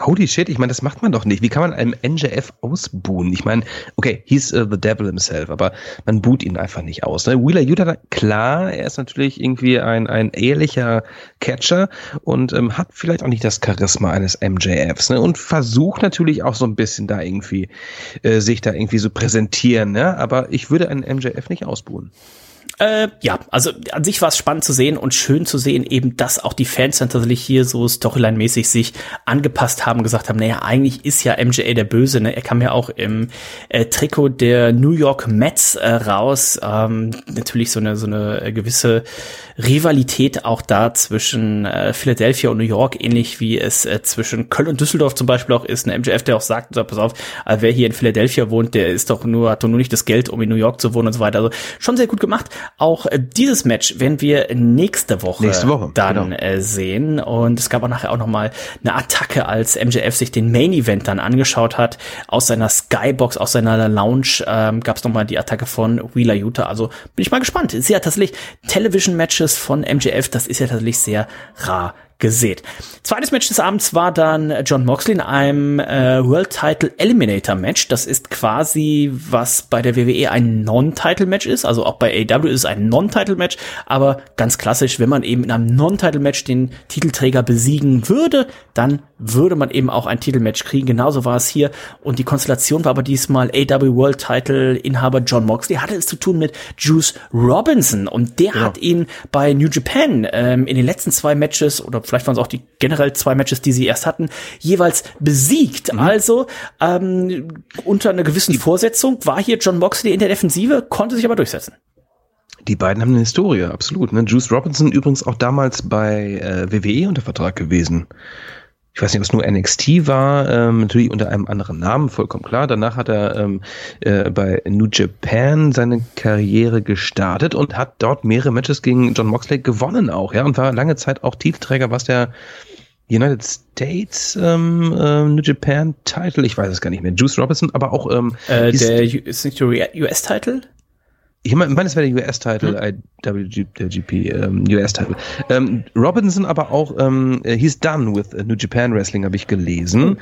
Holy shit, ich meine, das macht man doch nicht. Wie kann man einem NJF ausbuhen? Ich meine, okay, he's uh, the devil himself, aber man buht ihn einfach nicht aus. Ne? Wheeler Utah, klar, er ist natürlich irgendwie ein, ein ehrlicher Catcher und ähm, hat vielleicht auch nicht das Charisma eines MJFs ne? und versucht natürlich auch so ein bisschen da irgendwie äh, sich da irgendwie so präsentieren. Ne? Aber ich würde einen MJF nicht ausbuhen. Äh, ja, also an sich war es spannend zu sehen und schön zu sehen, eben, dass auch die Fans dann tatsächlich hier so Storyline-mäßig sich angepasst haben, gesagt haben, naja, eigentlich ist ja MJA der Böse, ne? Er kam ja auch im äh, Trikot der New York Mets äh, raus. Ähm, natürlich so eine, so eine gewisse Rivalität auch da zwischen äh, Philadelphia und New York, ähnlich wie es äh, zwischen Köln und Düsseldorf zum Beispiel auch ist. Ein MJF, der auch sagt, pass auf, äh, wer hier in Philadelphia wohnt, der ist doch nur, hat doch nur nicht das Geld, um in New York zu wohnen und so weiter. Also schon sehr gut gemacht. Auch äh, dieses Match werden wir nächste Woche, nächste Woche dann genau. äh, sehen. Und es gab auch nachher auch noch mal eine Attacke, als MJF sich den Main Event dann angeschaut hat. Aus seiner Skybox, aus seiner Lounge ähm, gab es noch mal die Attacke von Wheeler Utah. Also bin ich mal gespannt. Sie hat tatsächlich Television Matches von MJF. Das ist ja tatsächlich sehr rar gesät. Zweites Match des Abends war dann John Moxley in einem äh, World Title Eliminator Match. Das ist quasi, was bei der WWE ein Non-Title Match ist. Also auch bei AW ist es ein Non-Title Match. Aber ganz klassisch, wenn man eben in einem Non-Title Match den Titelträger besiegen würde, dann würde man eben auch ein Titelmatch kriegen. Genauso war es hier. Und die Konstellation war aber diesmal AW World Title Inhaber John Moxley. Hatte es zu tun mit Juice Robinson. Und der Genau. hat ihn bei New Japan ähm, in den letzten zwei Matches oder vielleicht waren es auch die generell zwei Matches, die sie erst hatten, jeweils besiegt. Mhm. Also ähm, unter einer gewissen Vorsetzung war hier John Moxley in der Defensive, konnte sich aber durchsetzen. Die beiden haben eine Historie, absolut. Ne? Juice Robinson übrigens auch damals bei äh, WWE unter Vertrag gewesen. Ich weiß nicht, ob es nur NXT war, ähm, natürlich unter einem anderen Namen, vollkommen klar. Danach hat er ähm, äh, bei New Japan seine Karriere gestartet und hat dort mehrere Matches gegen John Moxley gewonnen auch, ja, und war lange Zeit auch Titelträger, was der United States ähm, äh, New Japan Title, ich weiß es gar nicht mehr. Juice Robinson, aber auch ähm, Äh, der ist nicht der US-Title? Ich meine, es wäre der US-Title, IWG, der GP, ähm, US-Title. Ähm, Robinson aber auch, ähm, he's done with New Japan Wrestling, habe ich gelesen.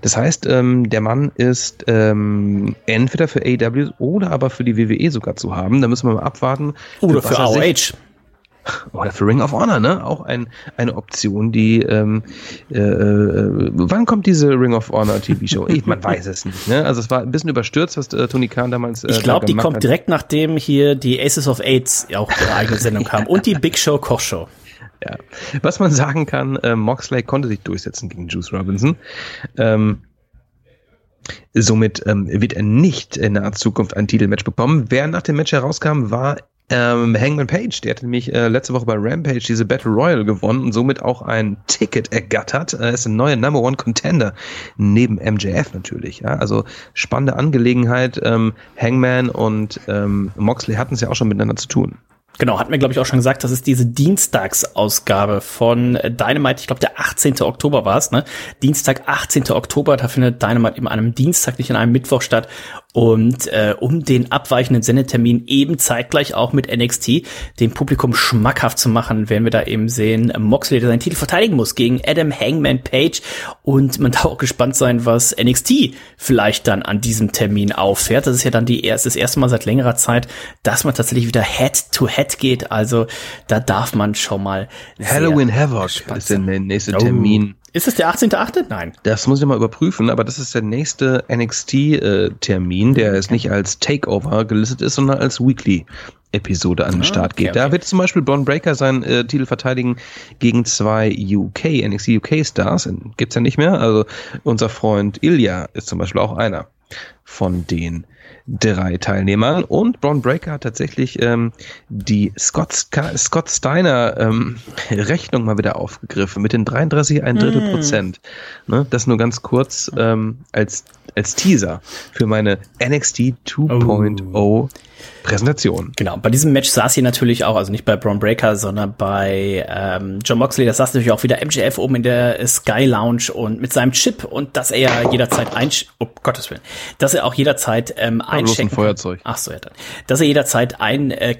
Das heißt, ähm, der Mann ist ähm, entweder für AW oder aber für die WWE sogar zu haben. Da müssen wir mal abwarten. Oder für sich- ROH. Oder für Ring of Honor, ne? Auch ein, eine Option, die ähm, äh, äh, wann kommt diese Ring of Honor TV-Show? Ich, man weiß es nicht, ne? Also es war ein bisschen überstürzt, was äh, Tony Khan damals äh, Ich da glaube, die gemacht kommt hat. direkt nachdem hier die Aces of AIDS auch ihre eigene Sendung haben und die Big Show Kochshow. Ja. Was man sagen kann, äh, Moxley konnte sich durchsetzen gegen Juice Robinson. Ähm, somit ähm, wird er nicht in naher Zukunft ein Titelmatch bekommen. Wer nach dem Match herauskam, war ähm, Hangman Page. Der hat nämlich äh, letzte Woche bei Rampage diese Battle Royale gewonnen und somit auch ein Ticket ergattert. Er ist ein neuer Number One Contender neben MJF natürlich. Ja? Also spannende Angelegenheit. Ähm, Hangman und ähm, Moxley hatten es ja auch schon miteinander zu tun. Genau, hatten wir, glaube ich, auch schon gesagt, das ist diese Dienstagsausgabe von Dynamite. Ich glaube, der 18. Oktober war es, ne? Dienstag, 18. Oktober, da findet Dynamite eben an einem Dienstag, nicht an einem Mittwoch statt. Und äh, um den abweichenden Sendetermin eben zeitgleich auch mit NXT dem Publikum schmackhaft zu machen, werden wir da eben sehen, Moxley, der seinen Titel verteidigen muss gegen Adam Hangman Page. Und man darf auch gespannt sein, was NXT vielleicht dann an diesem Termin auffährt. Das ist ja dann die erste, das erste Mal seit längerer Zeit, dass man tatsächlich wieder Head-to-Head geht. Also da darf man schon mal Halloween Havoc ist der nächste Oh. Termin. Ist es der 18.8.? Nein. Das muss ich mal überprüfen, aber das ist der nächste NXT-Termin, der jetzt nicht als Takeover gelistet ist, sondern als Weekly-Episode an den Ah, Start okay, geht. Da okay. wird zum Beispiel Braun Breaker seinen äh, Titel verteidigen gegen zwei UK, NXT UK-Stars. Gibt's ja nicht mehr. Also unser Freund Ilya ist zum Beispiel auch einer von den drei Teilnehmern. Und Braun Breaker hat tatsächlich ähm, die Scott, Ska Scott Steiner ähm, [laughs] Rechnung mal wieder aufgegriffen mit den 33 ein Drittel Prozent. Ne, das nur ganz kurz ähm, als, als Teaser für meine NXT 2.0 Präsentation. Genau, bei diesem Match saß hier natürlich auch, also nicht bei Braun Breaker, sondern bei ähm, John Moxley, da saß natürlich auch wieder MJF oben in der Sky Lounge und mit seinem Chip und dass er ja jederzeit einsch... Oh, Gottes Willen. Dass er auch jederzeit ähm, bloß ein einchecken Feuerzeug. Ach so, ja dann. Dass er jederzeit ein äh,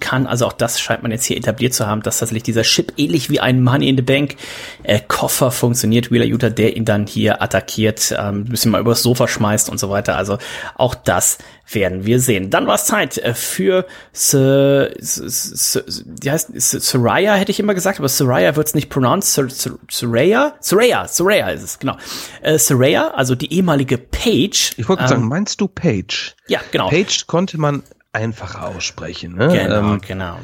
kann, also auch das scheint man jetzt hier etabliert zu haben, dass tatsächlich dieser Chip ähnlich wie ein Money in the Bank äh, Koffer funktioniert, Wheeler Utah, der ihn dann hier attackiert, ähm, ein bisschen mal übers Sofa schmeißt und so weiter. Also auch das werden wir sehen. Dann war es Zeit äh, für die heißt Soraya, hätte ich immer gesagt, aber Soraya wird es nicht pronounced. Soraya? Soraya, Soraya ist es, genau. Äh, Soraya, also die ehemalige Page. Ich wollte ähm, sagen, meinst du Page? Ja, genau. Page konnte man einfacher aussprechen. Ne? Genau, Ähm, genau.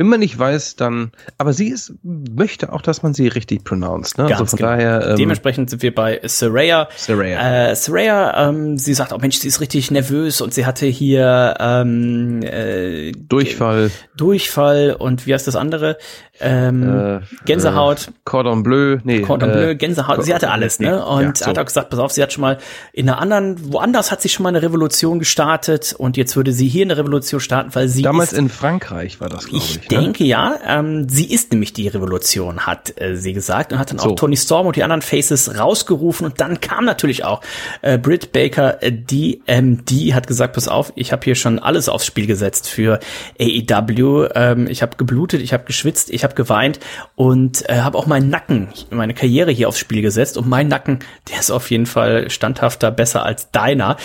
Wenn man nicht weiß, dann. Aber sie ist, möchte auch, dass man sie richtig pronounced. Ne? also Ganz von genau. daher. Ähm, Dementsprechend sind wir bei Saraya. Saraya. Äh, Saraya, ähm, sie sagt, oh Mensch, sie ist richtig nervös und sie hatte hier ähm, äh, Durchfall. Durchfall und wie heißt das andere? Ähm, Äh, Gänsehaut. Äh, Cordon Bleu. Nee. Cordon äh, Bleu, Gänsehaut, sie hatte alles, ne? Und Ja, so. hat auch gesagt, pass auf, sie hat schon mal in einer anderen, woanders hat sie schon mal eine Revolution gestartet und jetzt würde sie hier eine Revolution starten, weil sie Damals ist, in Frankreich war das, glaube ich. ich denke ja. Ähm, sie ist nämlich die Revolution, hat äh, sie gesagt und hat dann So. auch Tony Storm und die anderen Faces rausgerufen und dann kam natürlich auch äh, Britt Baker, äh, DMD, hat gesagt, pass auf, ich habe hier schon alles aufs Spiel gesetzt für AEW. Ähm, ich habe geblutet, ich habe geschwitzt, ich habe geweint und äh, habe auch meinen Nacken, meine Karriere hier aufs Spiel gesetzt und mein Nacken, der ist auf jeden Fall standhafter, besser als deiner.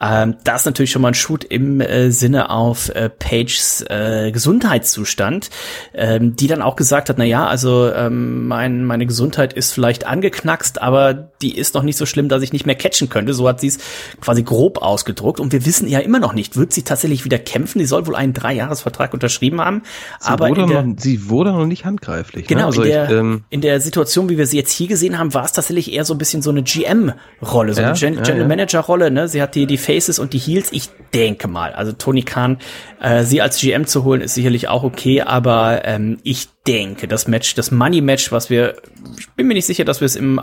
Ähm, das ist natürlich schon mal ein Shoot im äh, Sinne auf äh, Pages äh, Gesundheitszustand, ähm, die dann auch gesagt hat, na ja, also ähm, mein, meine Gesundheit ist vielleicht angeknackst, aber die ist noch nicht so schlimm, dass ich nicht mehr catchen könnte. So hat sie es quasi grob ausgedruckt und wir wissen ja immer noch nicht, wird sie tatsächlich wieder kämpfen? Sie soll wohl einen Dreijahresvertrag unterschrieben haben, Sie, aber wurde der, noch, sie wurde noch nicht handgreiflich. Genau, ne? also in, der, ich, ähm, in der Situation, wie wir sie jetzt hier gesehen haben, war es tatsächlich eher so ein bisschen so eine GM-Rolle, so Ja, eine Gen ja, General. Manager-Rolle. Ne? Sie hat die, die Faces und die Heels. Ich denke mal, also Tony Khan, äh, sie als GM zu holen, ist sicherlich auch okay, aber ähm, ich denke, das Match, das Money-Match, was wir, ich bin mir nicht sicher, dass wir es im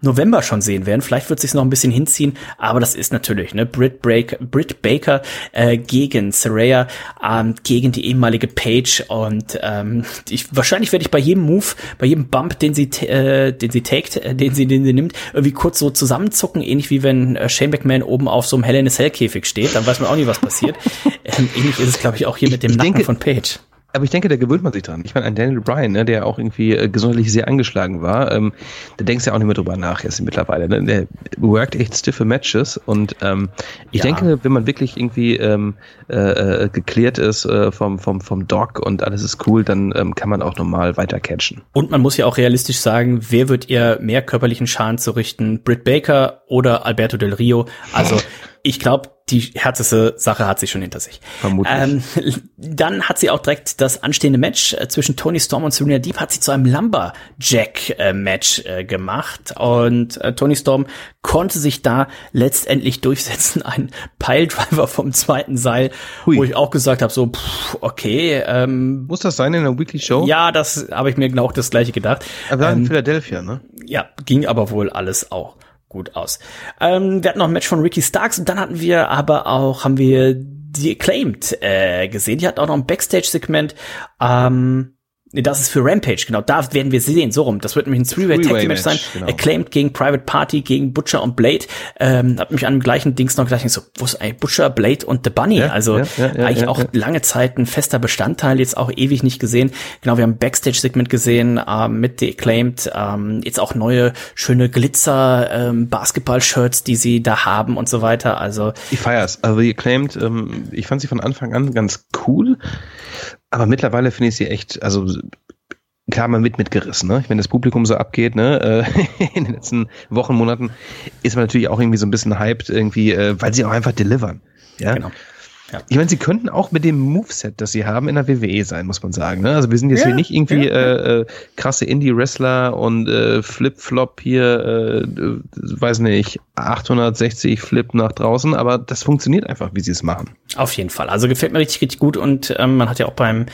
November schon sehen werden. Vielleicht wird sich noch ein bisschen hinziehen, aber das ist natürlich ne Britt, Break, Britt Baker äh, gegen Saraya, ähm, gegen die ehemalige Paige und ähm, ich, wahrscheinlich werde ich bei jedem Move, bei jedem Bump, den sie äh, den sie taked, äh, den sie den sie nimmt, irgendwie kurz so zusammenzucken, ähnlich wie wenn äh, Shane McMahon oben auf so einem Hell in a Cell Käfig steht, dann weiß man auch nie, was passiert. [laughs] ähm, ähnlich ist es glaube ich auch hier mit dem ich Nacken denke- von Paige. Aber ich denke, da gewöhnt man sich dran. Ich meine, ein Daniel Bryan, ne, der auch irgendwie äh, gesundheitlich sehr angeschlagen war, ähm, da denkst du ja auch nicht mehr drüber nach jetzt mittlerweile. Ne? Der worked echt stiffe Matches und ähm, ich Ja. denke, wenn man wirklich irgendwie ähm, äh, äh, geklärt ist äh, vom, vom, vom Doc und alles ist cool, dann ähm, kann man auch normal weiter catchen. Und man muss ja auch realistisch sagen, wer wird ihr mehr körperlichen Schaden zurichten? Britt Baker oder Alberto Del Rio? Also [laughs] ich glaube, die härteste Sache hat sie schon hinter sich. Vermutlich. Ähm, dann hat sie auch direkt das anstehende Match äh, zwischen Tony Storm und Serena Deep hat sie zu einem Lumberjack-Match äh, gemacht und äh, Tony Storm konnte sich da letztendlich [laughs] durchsetzen, ein Piledriver vom zweiten Seil, Hui. wo ich auch gesagt habe, so pff, okay, ähm, Muss das sein in einer Weekly Show? ja, das habe ich mir genau das gleiche gedacht. Aber da in Ähm, Philadelphia, ne? ja, ging aber wohl alles auch gut aus. Ähm, wir hatten noch ein Match von Ricky Starks und dann hatten wir aber auch, haben wir die Acclaimed äh, gesehen. Die hatten auch noch ein Backstage-Segment. Ähm, nee, das ist für Rampage, genau. Da werden wir sie sehen, so rum. Das wird nämlich ein Three-Way Tag Team Match sein. Genau. Acclaimed gegen Private Party, gegen Butcher und Blade. Ähm, hat mich an dem gleichen Dings noch gleich so, wo ist eigentlich Butcher, Blade und The Bunny? Ja, also ja, ja, eigentlich auch lange Zeit ein fester Bestandteil, jetzt auch ewig nicht gesehen. Genau, wir haben ein Backstage-Segment gesehen ähm, mit The Acclaimed, ähm, jetzt auch neue schöne Glitzer ähm, Basketball-Shirts, die sie da haben und so weiter. Also Ich feier's. Also die Acclaimed, ähm, ich fand sie von Anfang an ganz cool, aber mittlerweile finde ich sie echt, also klar mal mit mitgerissen, ne? Wenn das Publikum so abgeht, ne, äh, [laughs] in den letzten Wochen, Monaten, ist man natürlich auch irgendwie so ein bisschen hyped, irgendwie, äh, weil sie auch einfach delivern. Ja, Genau. Ja. Ich meine, sie könnten auch mit dem Moveset, das sie haben, in der WWE sein, muss man sagen. Ne? Also wir sind jetzt Ja, hier nicht irgendwie ja, Äh, äh, krasse Indie-Wrestler und äh, Flip-Flop hier, äh, weiß nicht, 860 Flip nach draußen, aber das funktioniert einfach, wie sie es machen. Auf jeden Fall. Also gefällt mir richtig, richtig gut. Und ähm, man hat ja auch beim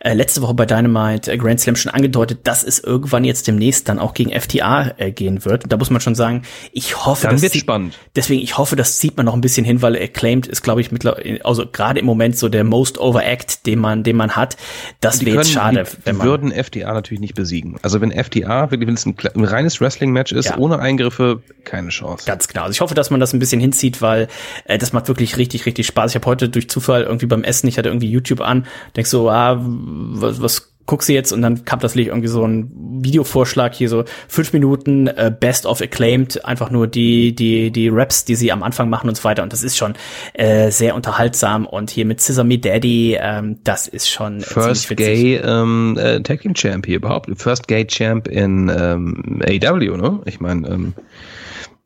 äh, letzte Woche bei Dynamite äh, Grand Slam schon angedeutet, dass es irgendwann jetzt demnächst dann auch gegen FTA äh, gehen wird. Und da muss man schon sagen, ich hoffe, Dann sieht- spannend. Deswegen, ich hoffe, das zieht man noch ein bisschen hin, weil Acclaimed ist, glaube ich, mittlerweile, also gerade im Moment so der most overact, den man, den man hat. Das Die wäre jetzt schade, die, wenn die man. würden FTA natürlich nicht besiegen. Also wenn FTA, wirklich, wenn es ein, ein reines Wrestling-Match ist, Ja. ohne Eingriffe, keine Chance. Ganz genau. Also ich hoffe, dass man das ein bisschen hinzieht, weil äh, das macht wirklich richtig, richtig Spaß. Ich habe heute durch Zufall irgendwie beim Essen, ich hatte irgendwie YouTube an, denk so, ah, was, was guckst du jetzt? Und dann kam das Licht irgendwie so ein Videovorschlag hier so fünf Minuten äh, Best of Acclaimed, einfach nur die die die Raps, die sie am Anfang machen und so weiter. Und das ist schon äh, sehr unterhaltsam. Und hier mit Sesame Daddy, ähm, das ist schon First. Gay ähm, äh, Tag Team Champ hier überhaupt. First Gay Champ in ähm, AW, ne? Ich meine, ähm,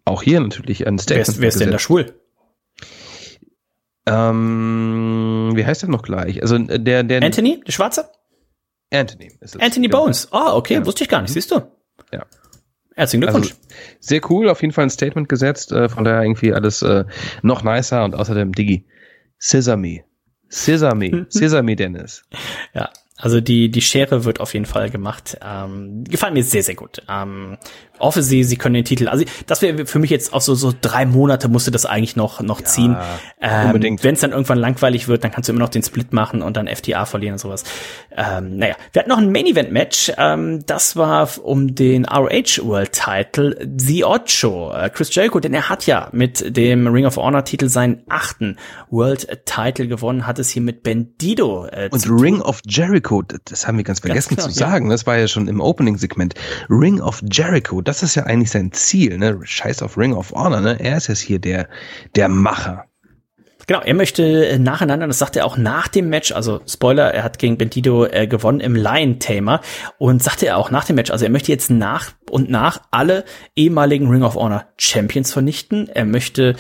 auch hier natürlich ein Wer Statement. ist, wer ist denn da schwul? Ähm, wie heißt der noch gleich? Also äh, der, der Anthony, der Schwarze? Anthony. Ist es. Anthony Genau. Bones. Ah, okay, Ja. wusste ich gar nicht, siehst du? Ja. Herzlichen Glückwunsch. Also, sehr cool, auf jeden Fall ein Statement gesetzt, äh, von daher irgendwie alles äh, noch nicer und außerdem Diggi. Sesame. Sesame. [laughs] Sesame Dennis. Ja, also die, die Schere wird auf jeden Fall gemacht. Ähm, gefallen mir sehr, sehr gut. Ähm, hoffe sie, sie können den Titel. Also das wäre für mich jetzt auch so so drei Monate musste das eigentlich noch noch ja, ziehen. Ähm, unbedingt. Wenn es dann irgendwann langweilig wird, dann kannst du immer noch den Split machen und dann FTA verlieren und sowas. Ähm, naja, wir hatten noch ein Main Event Match. Ähm, das war um den ROH World Title The Ocho. Äh, Chris Jericho, denn er hat ja mit dem Ring of Honor Titel seinen achten World Title gewonnen, hat es hier mit Bandido. Äh, und Ring of Jericho, das haben wir ganz vergessen ganz genau, zu sagen. Ja. Das war ja schon im Opening Segment. Ring of Jericho das ist ja eigentlich sein Ziel, ne? Scheiß auf Ring of Honor, ne? Er ist jetzt hier der, der Macher. Genau, er möchte äh, nacheinander, das sagt er auch nach dem Match, also Spoiler, er hat gegen Bentido äh, gewonnen im Lion-Tamer und sagte er auch nach dem Match, also er möchte jetzt nach und nach alle ehemaligen Ring of Honor Champions vernichten. Er möchte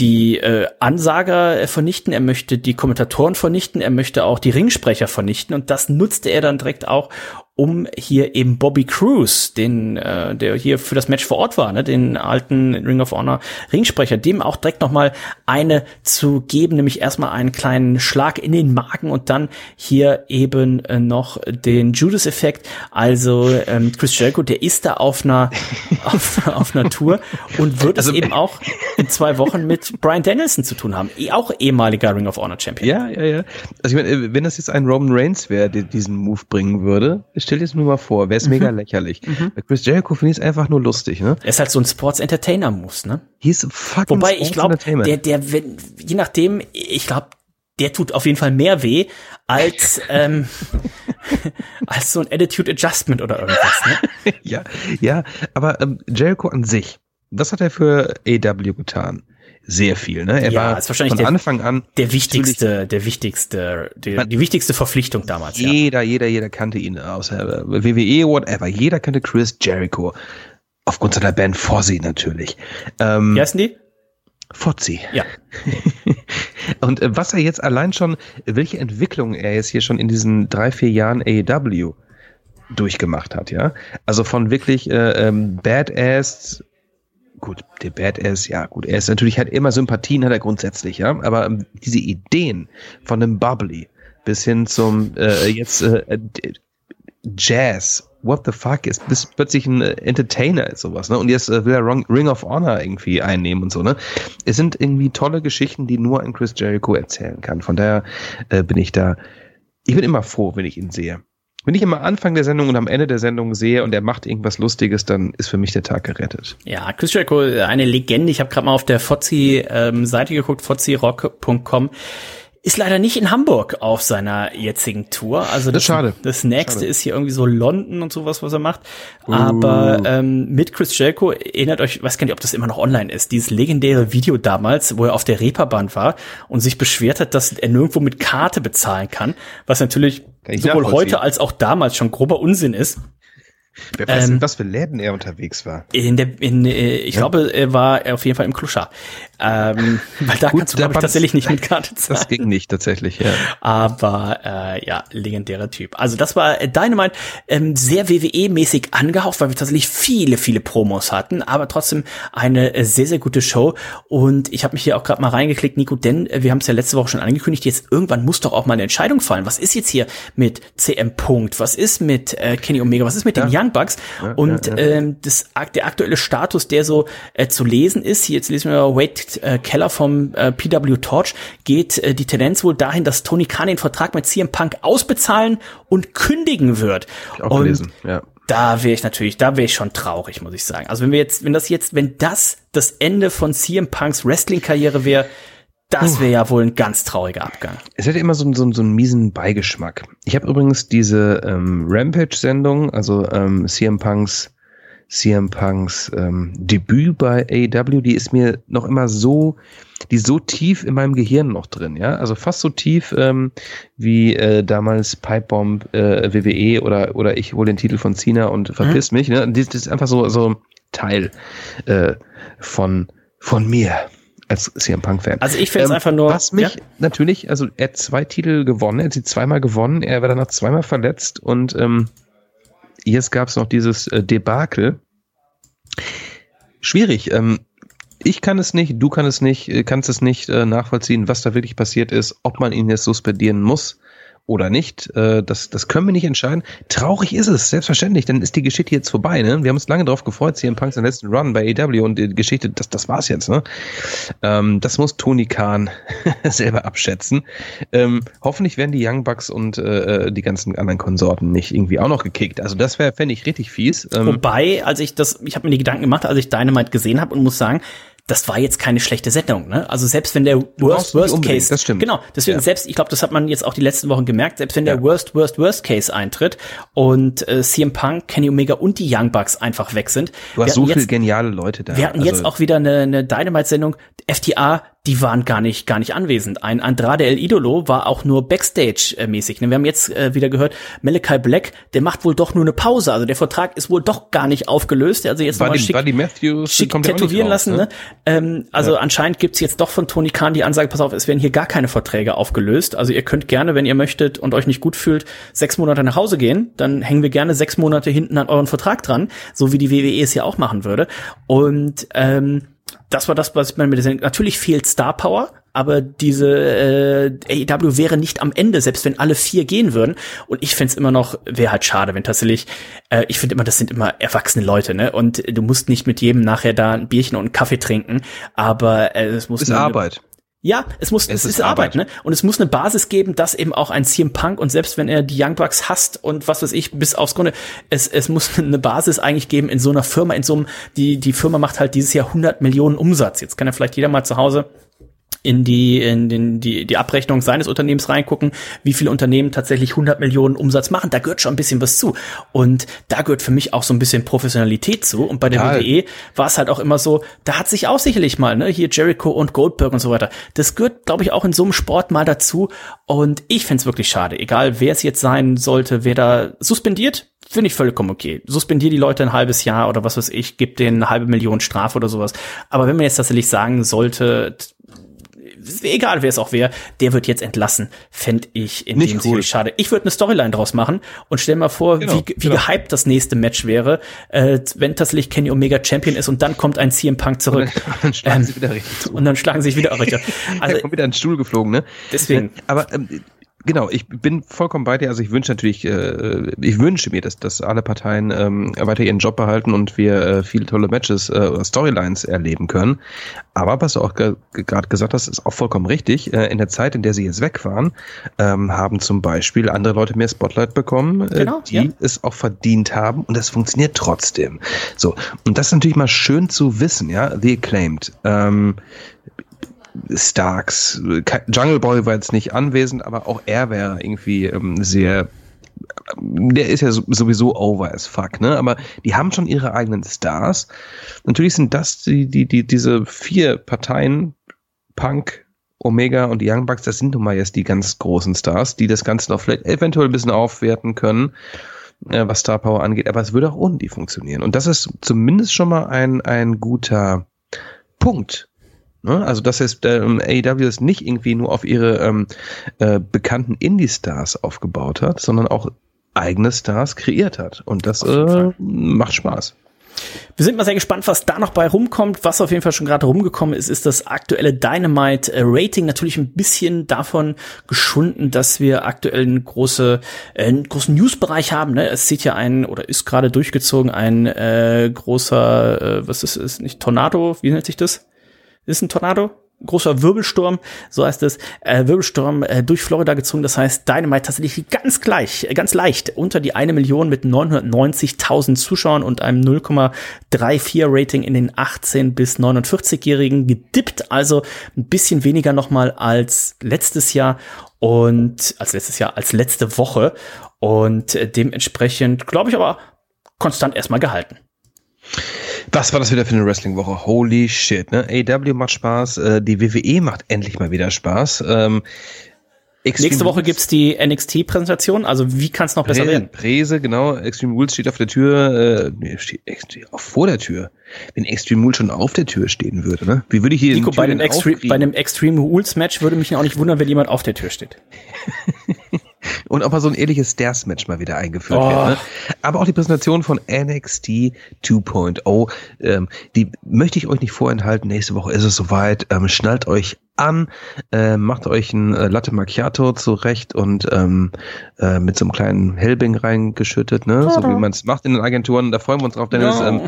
die äh, Ansager vernichten, er möchte die Kommentatoren vernichten, er möchte auch die Ringsprecher vernichten und das nutzte er dann direkt auch, um hier eben Bobby Cruz, den äh, der hier für das Match vor Ort war, ne, den alten Ring of Honor Ringsprecher, dem auch direkt noch mal eine zu geben, nämlich erstmal einen kleinen Schlag in den Magen und dann hier eben äh, noch den Judas Effekt. Also ähm, Chris Jericho, der ist da auf einer [laughs] auf, auf einer Tour und wird also, es eben auch in zwei Wochen mit Brian Danielson zu tun haben, eh, auch ehemaliger Ring of Honor Champion. Ja, ja, ja. Also ich meine, wenn das jetzt ein Roman Reigns wäre, der diesen Move bringen würde, stell dir das nur mal vor, wäre es mhm. mega lächerlich. Mhm. Bei Chris Jericho finde ich es einfach nur lustig, ne? Er ist halt so ein Sports Entertainer Muss, ne? He's fucking Wobei ich glaube, der, der, wenn, je nachdem, ich glaube, der tut auf jeden Fall mehr weh als [laughs] ähm, [laughs] als so ein Attitude Adjustment oder irgendwas. Ne? [laughs] ja, ja, aber ähm, Jericho an sich, was hat er für AW getan? Sehr viel. Ne? Er ja, war ist wahrscheinlich von der, Anfang an der wichtigste, der wichtigste, die, man, die wichtigste Verpflichtung damals. Jeder, ja. jeder, jeder kannte ihn außer WWE, whatever. Jeder kannte Chris Jericho aufgrund seiner Band Fozzy natürlich. Ähm, Wie heißen die? Fozzy. Ja. [laughs] Und äh, was er jetzt allein schon, welche Entwicklung er jetzt hier schon in diesen drei, vier Jahren AEW durchgemacht hat, ja. Also von wirklich äh, ähm, Badass gut, der Badass, ja gut, er ist natürlich halt immer Sympathien hat er grundsätzlich, ja, aber ähm, diese Ideen von dem Bubbly bis hin zum äh, jetzt äh, Jazz, what the fuck, ist bis plötzlich ein äh, Entertainer ist sowas, ne? Und jetzt äh, will er Ring of Honor irgendwie einnehmen und so, ne? Es sind irgendwie tolle Geschichten, die nur ein Chris Jericho erzählen kann. Von daher äh, bin ich da, ich bin immer froh, wenn ich ihn sehe. Wenn ich immer Anfang der Sendung und am Ende der Sendung sehe und er macht irgendwas Lustiges, dann ist für mich der Tag gerettet. Ja, Chris Jericho, eine Legende. Ich habe gerade mal auf der Fozzi-Seite ähm, geguckt, fozzirock.com ist leider nicht in Hamburg auf seiner jetzigen Tour. Also das, das schade. Das nächste schade. ist hier irgendwie so London und sowas, was er macht. Uh. Aber ähm, mit Chris Jericho erinnert euch, weiß gar nicht, ob das immer noch online ist, dieses legendäre Video damals, wo er auf der Reeperbahn war und sich beschwert hat, dass er nirgendwo mit Karte bezahlen kann, was natürlich sowohl heute als auch damals schon grober Unsinn ist. Wer weiß, ähm, in was für Läden er unterwegs war. In der, in, äh, ich ja. glaube, er war auf jeden Fall im Kluscher. Ähm, [laughs] weil da Gut, kannst du, glaube ich, tatsächlich nicht mit Karte zahlen. [laughs] Das ging nicht tatsächlich, ja. Aber äh, ja, legendärer Typ. Also das war äh, Dynamite ähm, sehr WWE-mäßig angehaucht, weil wir tatsächlich viele, viele Promos hatten, aber trotzdem eine äh, sehr, sehr gute Show. Und ich habe mich hier auch gerade mal reingeklickt, Nico, denn äh, wir haben es ja letzte Woche schon angekündigt, jetzt irgendwann muss doch auch mal eine Entscheidung fallen. Was ist jetzt hier mit CM Punkt? Was ist mit äh, Kenny Omega? Was ist mit ja. den Young Bucks? Ja, und ja, ähm, das, der aktuelle Status, der so äh, zu lesen ist, hier jetzt lesen wir Wade äh, Keller vom äh, PW Torch geht äh, die Tendenz wohl dahin, dass Tony Khan den Vertrag mit CM Punk ausbezahlen und kündigen wird. auch und gelesen, ja. Da wäre ich natürlich, da wäre ich schon traurig, muss ich sagen. Also wenn wir jetzt, wenn das jetzt, wenn das das Ende von CM Punks Wrestling-Karriere wäre, das wäre ja wohl ein ganz trauriger Abgang. Es hätte immer so, so, so einen miesen Beigeschmack. Ich habe übrigens diese ähm, Rampage-Sendung, also ähm, CM Punks CM Punks ähm, Debüt bei AEW, die ist mir noch immer so, die ist so tief in meinem Gehirn noch drin, ja, also fast so tief ähm, wie äh, damals Pipebomb äh, WWE oder oder ich hole den Titel von Cena und verpiss mhm. mich, ne? Das, ist einfach so so Teil äh, von von mir als CM Punk Fan. Also ich finde es ähm, einfach nur. Was mich ja? natürlich, also er hat zwei Titel gewonnen, er hat sie zweimal gewonnen, er war danach zweimal verletzt und ähm, Jetzt gab es noch dieses äh, Debakel. Schwierig. Ähm, ich kann es nicht, du kannst es nicht, äh, kannst es nicht äh, nachvollziehen, was da wirklich passiert ist, ob man ihn jetzt suspendieren muss oder nicht. Äh, das, das können wir nicht entscheiden. Traurig ist es, selbstverständlich. Dann ist die Geschichte jetzt vorbei. Ne? Wir haben uns lange darauf gefreut, CM Punks den letzten Run bei AW und die Geschichte, das, das war's jetzt. Ne? Ähm, das muss Tony Khan [laughs] selber abschätzen. Ähm, hoffentlich werden die Young Bucks und äh, die ganzen anderen Konsorten nicht irgendwie auch noch gekickt. Also das wäre, fände ich, richtig fies. Ähm, Wobei, als ich das, ich habe mir die Gedanken gemacht, als ich Dynamite gesehen habe und muss sagen, das war jetzt keine schlechte Sendung, ne? Also selbst wenn der Worst Worst Case, das stimmt. genau, deswegen ja. selbst, ich glaube, das hat man jetzt auch die letzten Wochen gemerkt, selbst wenn der ja. Worst Worst Worst Case eintritt und äh, CM Punk, Kenny Omega und die Young Bucks einfach weg sind. Du hast so viele geniale Leute da. Wir hatten also, jetzt auch wieder eine, eine Dynamite-Sendung, FTA die waren gar nicht, gar nicht anwesend. Ein Andrade El Idolo war auch nur Backstage-mäßig. Wir haben jetzt äh, wieder gehört, Malachi Black, der macht wohl doch nur eine Pause. Also der Vertrag ist wohl doch gar nicht aufgelöst. Also jetzt die, schick, die Matthews, schick tätowieren lassen. Ne? ne? Ähm, also ja. anscheinend gibt's jetzt doch von Tony Khan die Ansage, pass auf, es werden hier gar keine Verträge aufgelöst. Also ihr könnt gerne, wenn ihr möchtet und euch nicht gut fühlt, sechs Monate nach Hause gehen. Dann hängen wir gerne sechs Monate hinten an euren Vertrag dran, so wie die WWE es ja auch machen würde. Und ähm, das war das, was ich meine mit der Sendung. Natürlich fehlt Star Power, aber diese äh, AEW wäre nicht am Ende, selbst wenn alle vier gehen würden. Und ich fände immer noch, wäre halt schade, wenn tatsächlich, äh, ich finde immer, das sind immer erwachsene Leute, ne? Und du musst nicht mit jedem nachher da ein Bierchen und einen Kaffee trinken, aber äh, es muss. Ist Arbeit. Ja, es muss, es, es ist, Arbeit, Arbeit, ne? Und es muss eine Basis geben, dass eben auch ein CM Punk und selbst wenn er die Young Bucks hasst und was weiß ich, bis aufs Grunde, es, es muss [laughs] eine Basis eigentlich geben in so einer Firma, in so einem, die, die Firma macht halt dieses Jahr 100 Millionen Umsatz. Jetzt kann ja vielleicht jeder mal zu Hause in die in den, die die Abrechnung seines Unternehmens reingucken, wie viele Unternehmen tatsächlich 100 Millionen Umsatz machen. Da gehört schon ein bisschen was zu und da gehört für mich auch so ein bisschen Professionalität zu. Und bei der ja. WWE war es halt auch immer so, da hat sich auch sicherlich mal ne hier Jericho und Goldberg und so weiter. Das gehört, glaube ich, auch in so einem Sport mal dazu. Und ich fände wirklich schade, egal wer es jetzt sein sollte, wer da suspendiert, finde ich vollkommen okay. Suspendier die Leute ein halbes Jahr oder was weiß ich, gib denen eine halbe Million Strafe oder sowas. Aber wenn man jetzt tatsächlich sagen sollte, egal wer es auch wäre, der wird jetzt entlassen, fände ich in Nicht dem cool. schade. Ich würde eine Storyline draus machen und stell mal vor, genau, wie, wie genau. gehypt das nächste Match wäre, äh, wenn tatsächlich Kenny Omega Champion ist und dann kommt ein CM Punk zurück. [laughs] Und dann, schlagen ähm, sie wieder richtig. Und dann schlagen sie sich wieder richtig. [laughs] Also, da kommt wieder ein Stuhl geflogen, ne? Deswegen. Aber ähm, Genau, ich bin vollkommen bei dir. Also ich wünsche natürlich, äh, ich wünsche mir, dass, dass alle Parteien ähm, weiter ihren Job behalten und wir äh, viele tolle Matches äh, oder Storylines erleben können. Aber was du auch gerade gesagt hast, ist auch vollkommen richtig. Äh, in der Zeit, in der sie jetzt weg waren, ähm, haben zum Beispiel andere Leute mehr Spotlight bekommen, äh, genau, die ja. es auch verdient haben und das funktioniert trotzdem. So, und das ist natürlich mal schön zu wissen, ja, The Acclaimed. Ähm, Starks. Jungle Boy war jetzt nicht anwesend, aber auch er wäre irgendwie ähm, sehr der ist ja sowieso over as fuck, ne? Aber die haben schon ihre eigenen Stars. Natürlich sind das die, die, die, diese vier Parteien, Punk, Omega und die Young Bucks, das sind nun mal jetzt die ganz großen Stars, die das Ganze noch vielleicht eventuell ein bisschen aufwerten können, äh, was Star Power angeht. Aber es würde auch ohne die funktionieren. Und das ist zumindest schon mal ein, ein guter Punkt Ne? Also das heißt, ähm, AEW ist nicht irgendwie nur auf ihre ähm, äh, bekannten Indie-Stars aufgebaut hat, sondern auch eigene Stars kreiert hat. Und das äh, macht Spaß. Wir sind mal sehr gespannt, was da noch bei rumkommt. Was auf jeden Fall schon gerade rumgekommen ist, ist das aktuelle Dynamite äh. Natürlich ein bisschen davon geschunden, dass wir aktuell eine große, äh, einen großen Newsbereich haben. Ne? Es sieht ja ein oder ist gerade durchgezogen ein äh, großer, äh, was ist es, nicht Tornado, wie nennt sich das? Ist ein Tornado, großer Wirbelsturm, so heißt es, äh, Wirbelsturm äh, durch Florida gezogen. Das heißt, Dynamite tatsächlich ganz gleich, äh, ganz leicht unter die eine Million mit 990.000 Zuschauern und einem 0,34 Rating in den 18 bis 49-Jährigen gedippt. Also ein bisschen weniger nochmal als letztes Jahr und als letztes Jahr, als letzte Woche. Und äh, dementsprechend, glaube ich aber, konstant erstmal gehalten. Was war das wieder für eine Wrestling-Woche? Holy shit, ne? AW macht Spaß, äh, die WWE macht endlich mal wieder Spaß. Ähm, Nächste Woche gibt's die NXT-Präsentation, also wie kann es noch besser Prä werden? Präse, genau. Extreme Rules steht auf der Tür, äh, nee, steht auch vor der Tür. Wenn Extreme Rules schon auf der Tür stehen würde, ne? Wie würde ich hier Nico, bei einem, Extreme, bei einem Extreme Rules Match würde mich auch nicht wundern, wenn jemand auf der Tür steht. [laughs] und ob mal so ein ähnliches Stairs-Match mal wieder eingeführt oh. wird. Ne? Aber auch die Präsentation von NXT 2.0, ähm, die möchte ich euch nicht vorenthalten. Nächste Woche ist es soweit. Ähm, schnallt euch an. äh, macht euch ein äh, Latte Macchiato zurecht und ähm, äh, mit so einem kleinen Hellbing reingeschüttet, ne? so wie man es macht in den Agenturen. Da freuen wir uns drauf, Dennis. Ja. Ähm,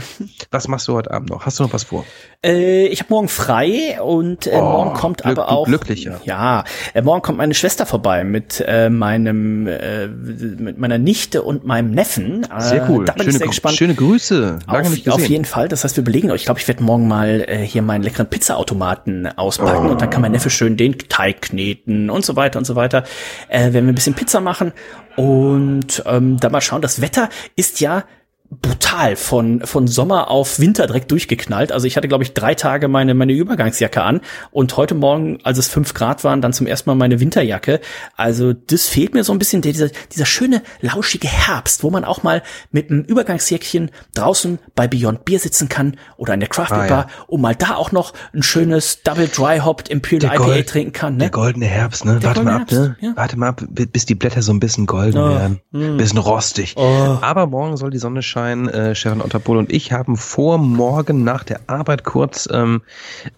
was machst du heute Abend noch? Hast du noch was vor? Äh, ich habe morgen frei und äh, Oh, morgen kommt Glück- aber auch glücklicher. Ja, äh, morgen kommt meine Schwester vorbei mit äh, meinem äh, mit meiner Nichte und meinem Neffen. Äh, Sehr cool. Da bin schöne, ich sehr gespannt. schöne Grüße. Lange auf, nicht gesehen. auf jeden Fall. Das heißt, wir belegen euch. Ich glaube, ich werde morgen mal äh, hier meinen leckeren Pizzaautomaten auspacken und dann kann mein Neffe schön den Teig kneten und so weiter und so weiter. Äh, werden wir ein bisschen Pizza machen und ähm, dann mal schauen. Das Wetter ist ja brutal von von Sommer auf Winter direkt durchgeknallt. Also ich hatte glaube ich drei Tage meine meine Übergangsjacke an und heute Morgen, als es fünf Grad waren, dann zum ersten Mal meine Winterjacke. Also das fehlt mir so ein bisschen dieser dieser schöne lauschige Herbst, wo man auch mal mit einem Übergangsjäckchen draußen bei Beyond Beer sitzen kann oder in der Craft Ah, Bar ja. und mal da auch noch ein schönes Double Dry Hopped Imperial Der IPA Gold- trinken kann. Der Ne? goldene Herbst, ne? Der Warte mal ab, goldene ne? Herbst, ja. Warte mal ab, bi- bis die Blätter so ein bisschen golden Oh, werden. mm. Bisschen rostig. Oh. Aber morgen soll die Sonne scheinen. Äh, Stefan Otterpohl und ich haben vor, morgen nach der Arbeit kurz ähm,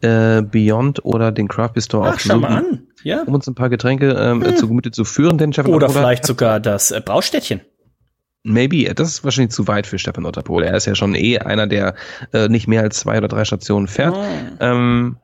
äh, Beyond oder den Craft Beer Store Ach, schau mal aufzusuchen, an. Ja. um uns ein paar Getränke ähm, äh, zu Gemüte zu führen. Denn Stefan Oder Otterpohl vielleicht sogar das äh, Braustädtchen. Maybe, das ist wahrscheinlich zu weit für Stefan Otterpohl. Er ist ja schon eh einer, der äh, nicht mehr als zwei oder drei Stationen fährt. Oh. Ähm,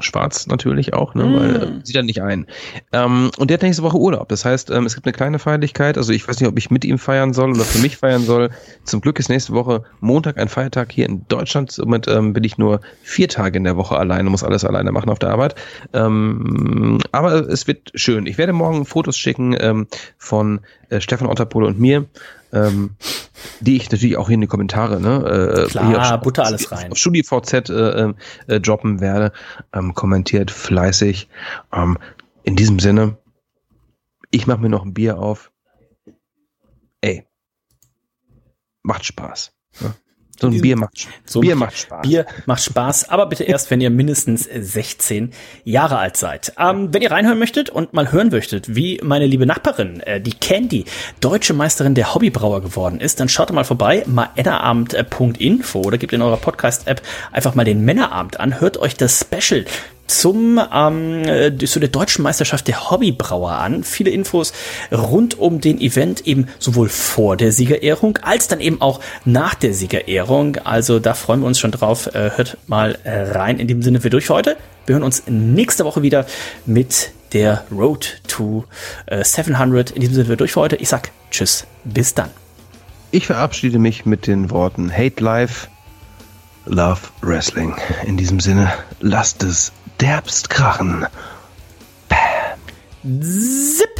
schwarz natürlich auch, ne? Mm. weil äh, sieht er nicht ein. Ähm, und der hat nächste Woche Urlaub. Das heißt, ähm, es gibt eine kleine Feierlichkeit. Also ich weiß nicht, ob ich mit ihm feiern soll oder für mich feiern soll. Zum Glück ist nächste Woche Montag ein Feiertag hier in Deutschland. Somit ähm, bin ich nur vier Tage in der Woche alleine, muss alles alleine machen auf der Arbeit. Ähm, aber es wird schön. Ich werde morgen Fotos schicken ähm, von äh, Stefan Otterpole und mir. Ähm, die ich natürlich auch hier in die Kommentare, ne? Äh, Klar, auf, butter alles rein. Auf StudiVZ äh, äh, droppen werde. Ähm, kommentiert fleißig. Ähm, in diesem Sinne, ich mache mir noch ein Bier auf. Ey, macht Spaß. Ne? So ein Bier macht, so ein Bier macht Spaß. Bier macht Spaß, aber bitte erst, wenn ihr mindestens 16 Jahre alt seid. Ähm, wenn ihr reinhören möchtet und mal hören möchtet, wie meine liebe Nachbarin, äh, die Candy, deutsche Meisterin der Hobbybrauer geworden ist, dann schaut mal vorbei, männerabend.info oder gebt in eurer Podcast-App einfach mal den Männerabend an, hört euch das Special zum ähm, äh, zu der deutschen Meisterschaft der Hobbybrauer an. Viele Infos rund um den Event eben sowohl vor der Siegerehrung als dann eben auch nach der Siegerehrung. Also da freuen wir uns schon drauf. Äh, hört mal äh, rein. In dem Sinne wir durch für heute. Wir hören uns nächste Woche wieder mit der Road to äh, 700. In diesem Sinne wir durch für heute. Ich sag Tschüss. Bis dann. Ich verabschiede mich mit den Worten Hate Life, Love Wrestling. In diesem Sinne, lasst es derbst krachen. Zip.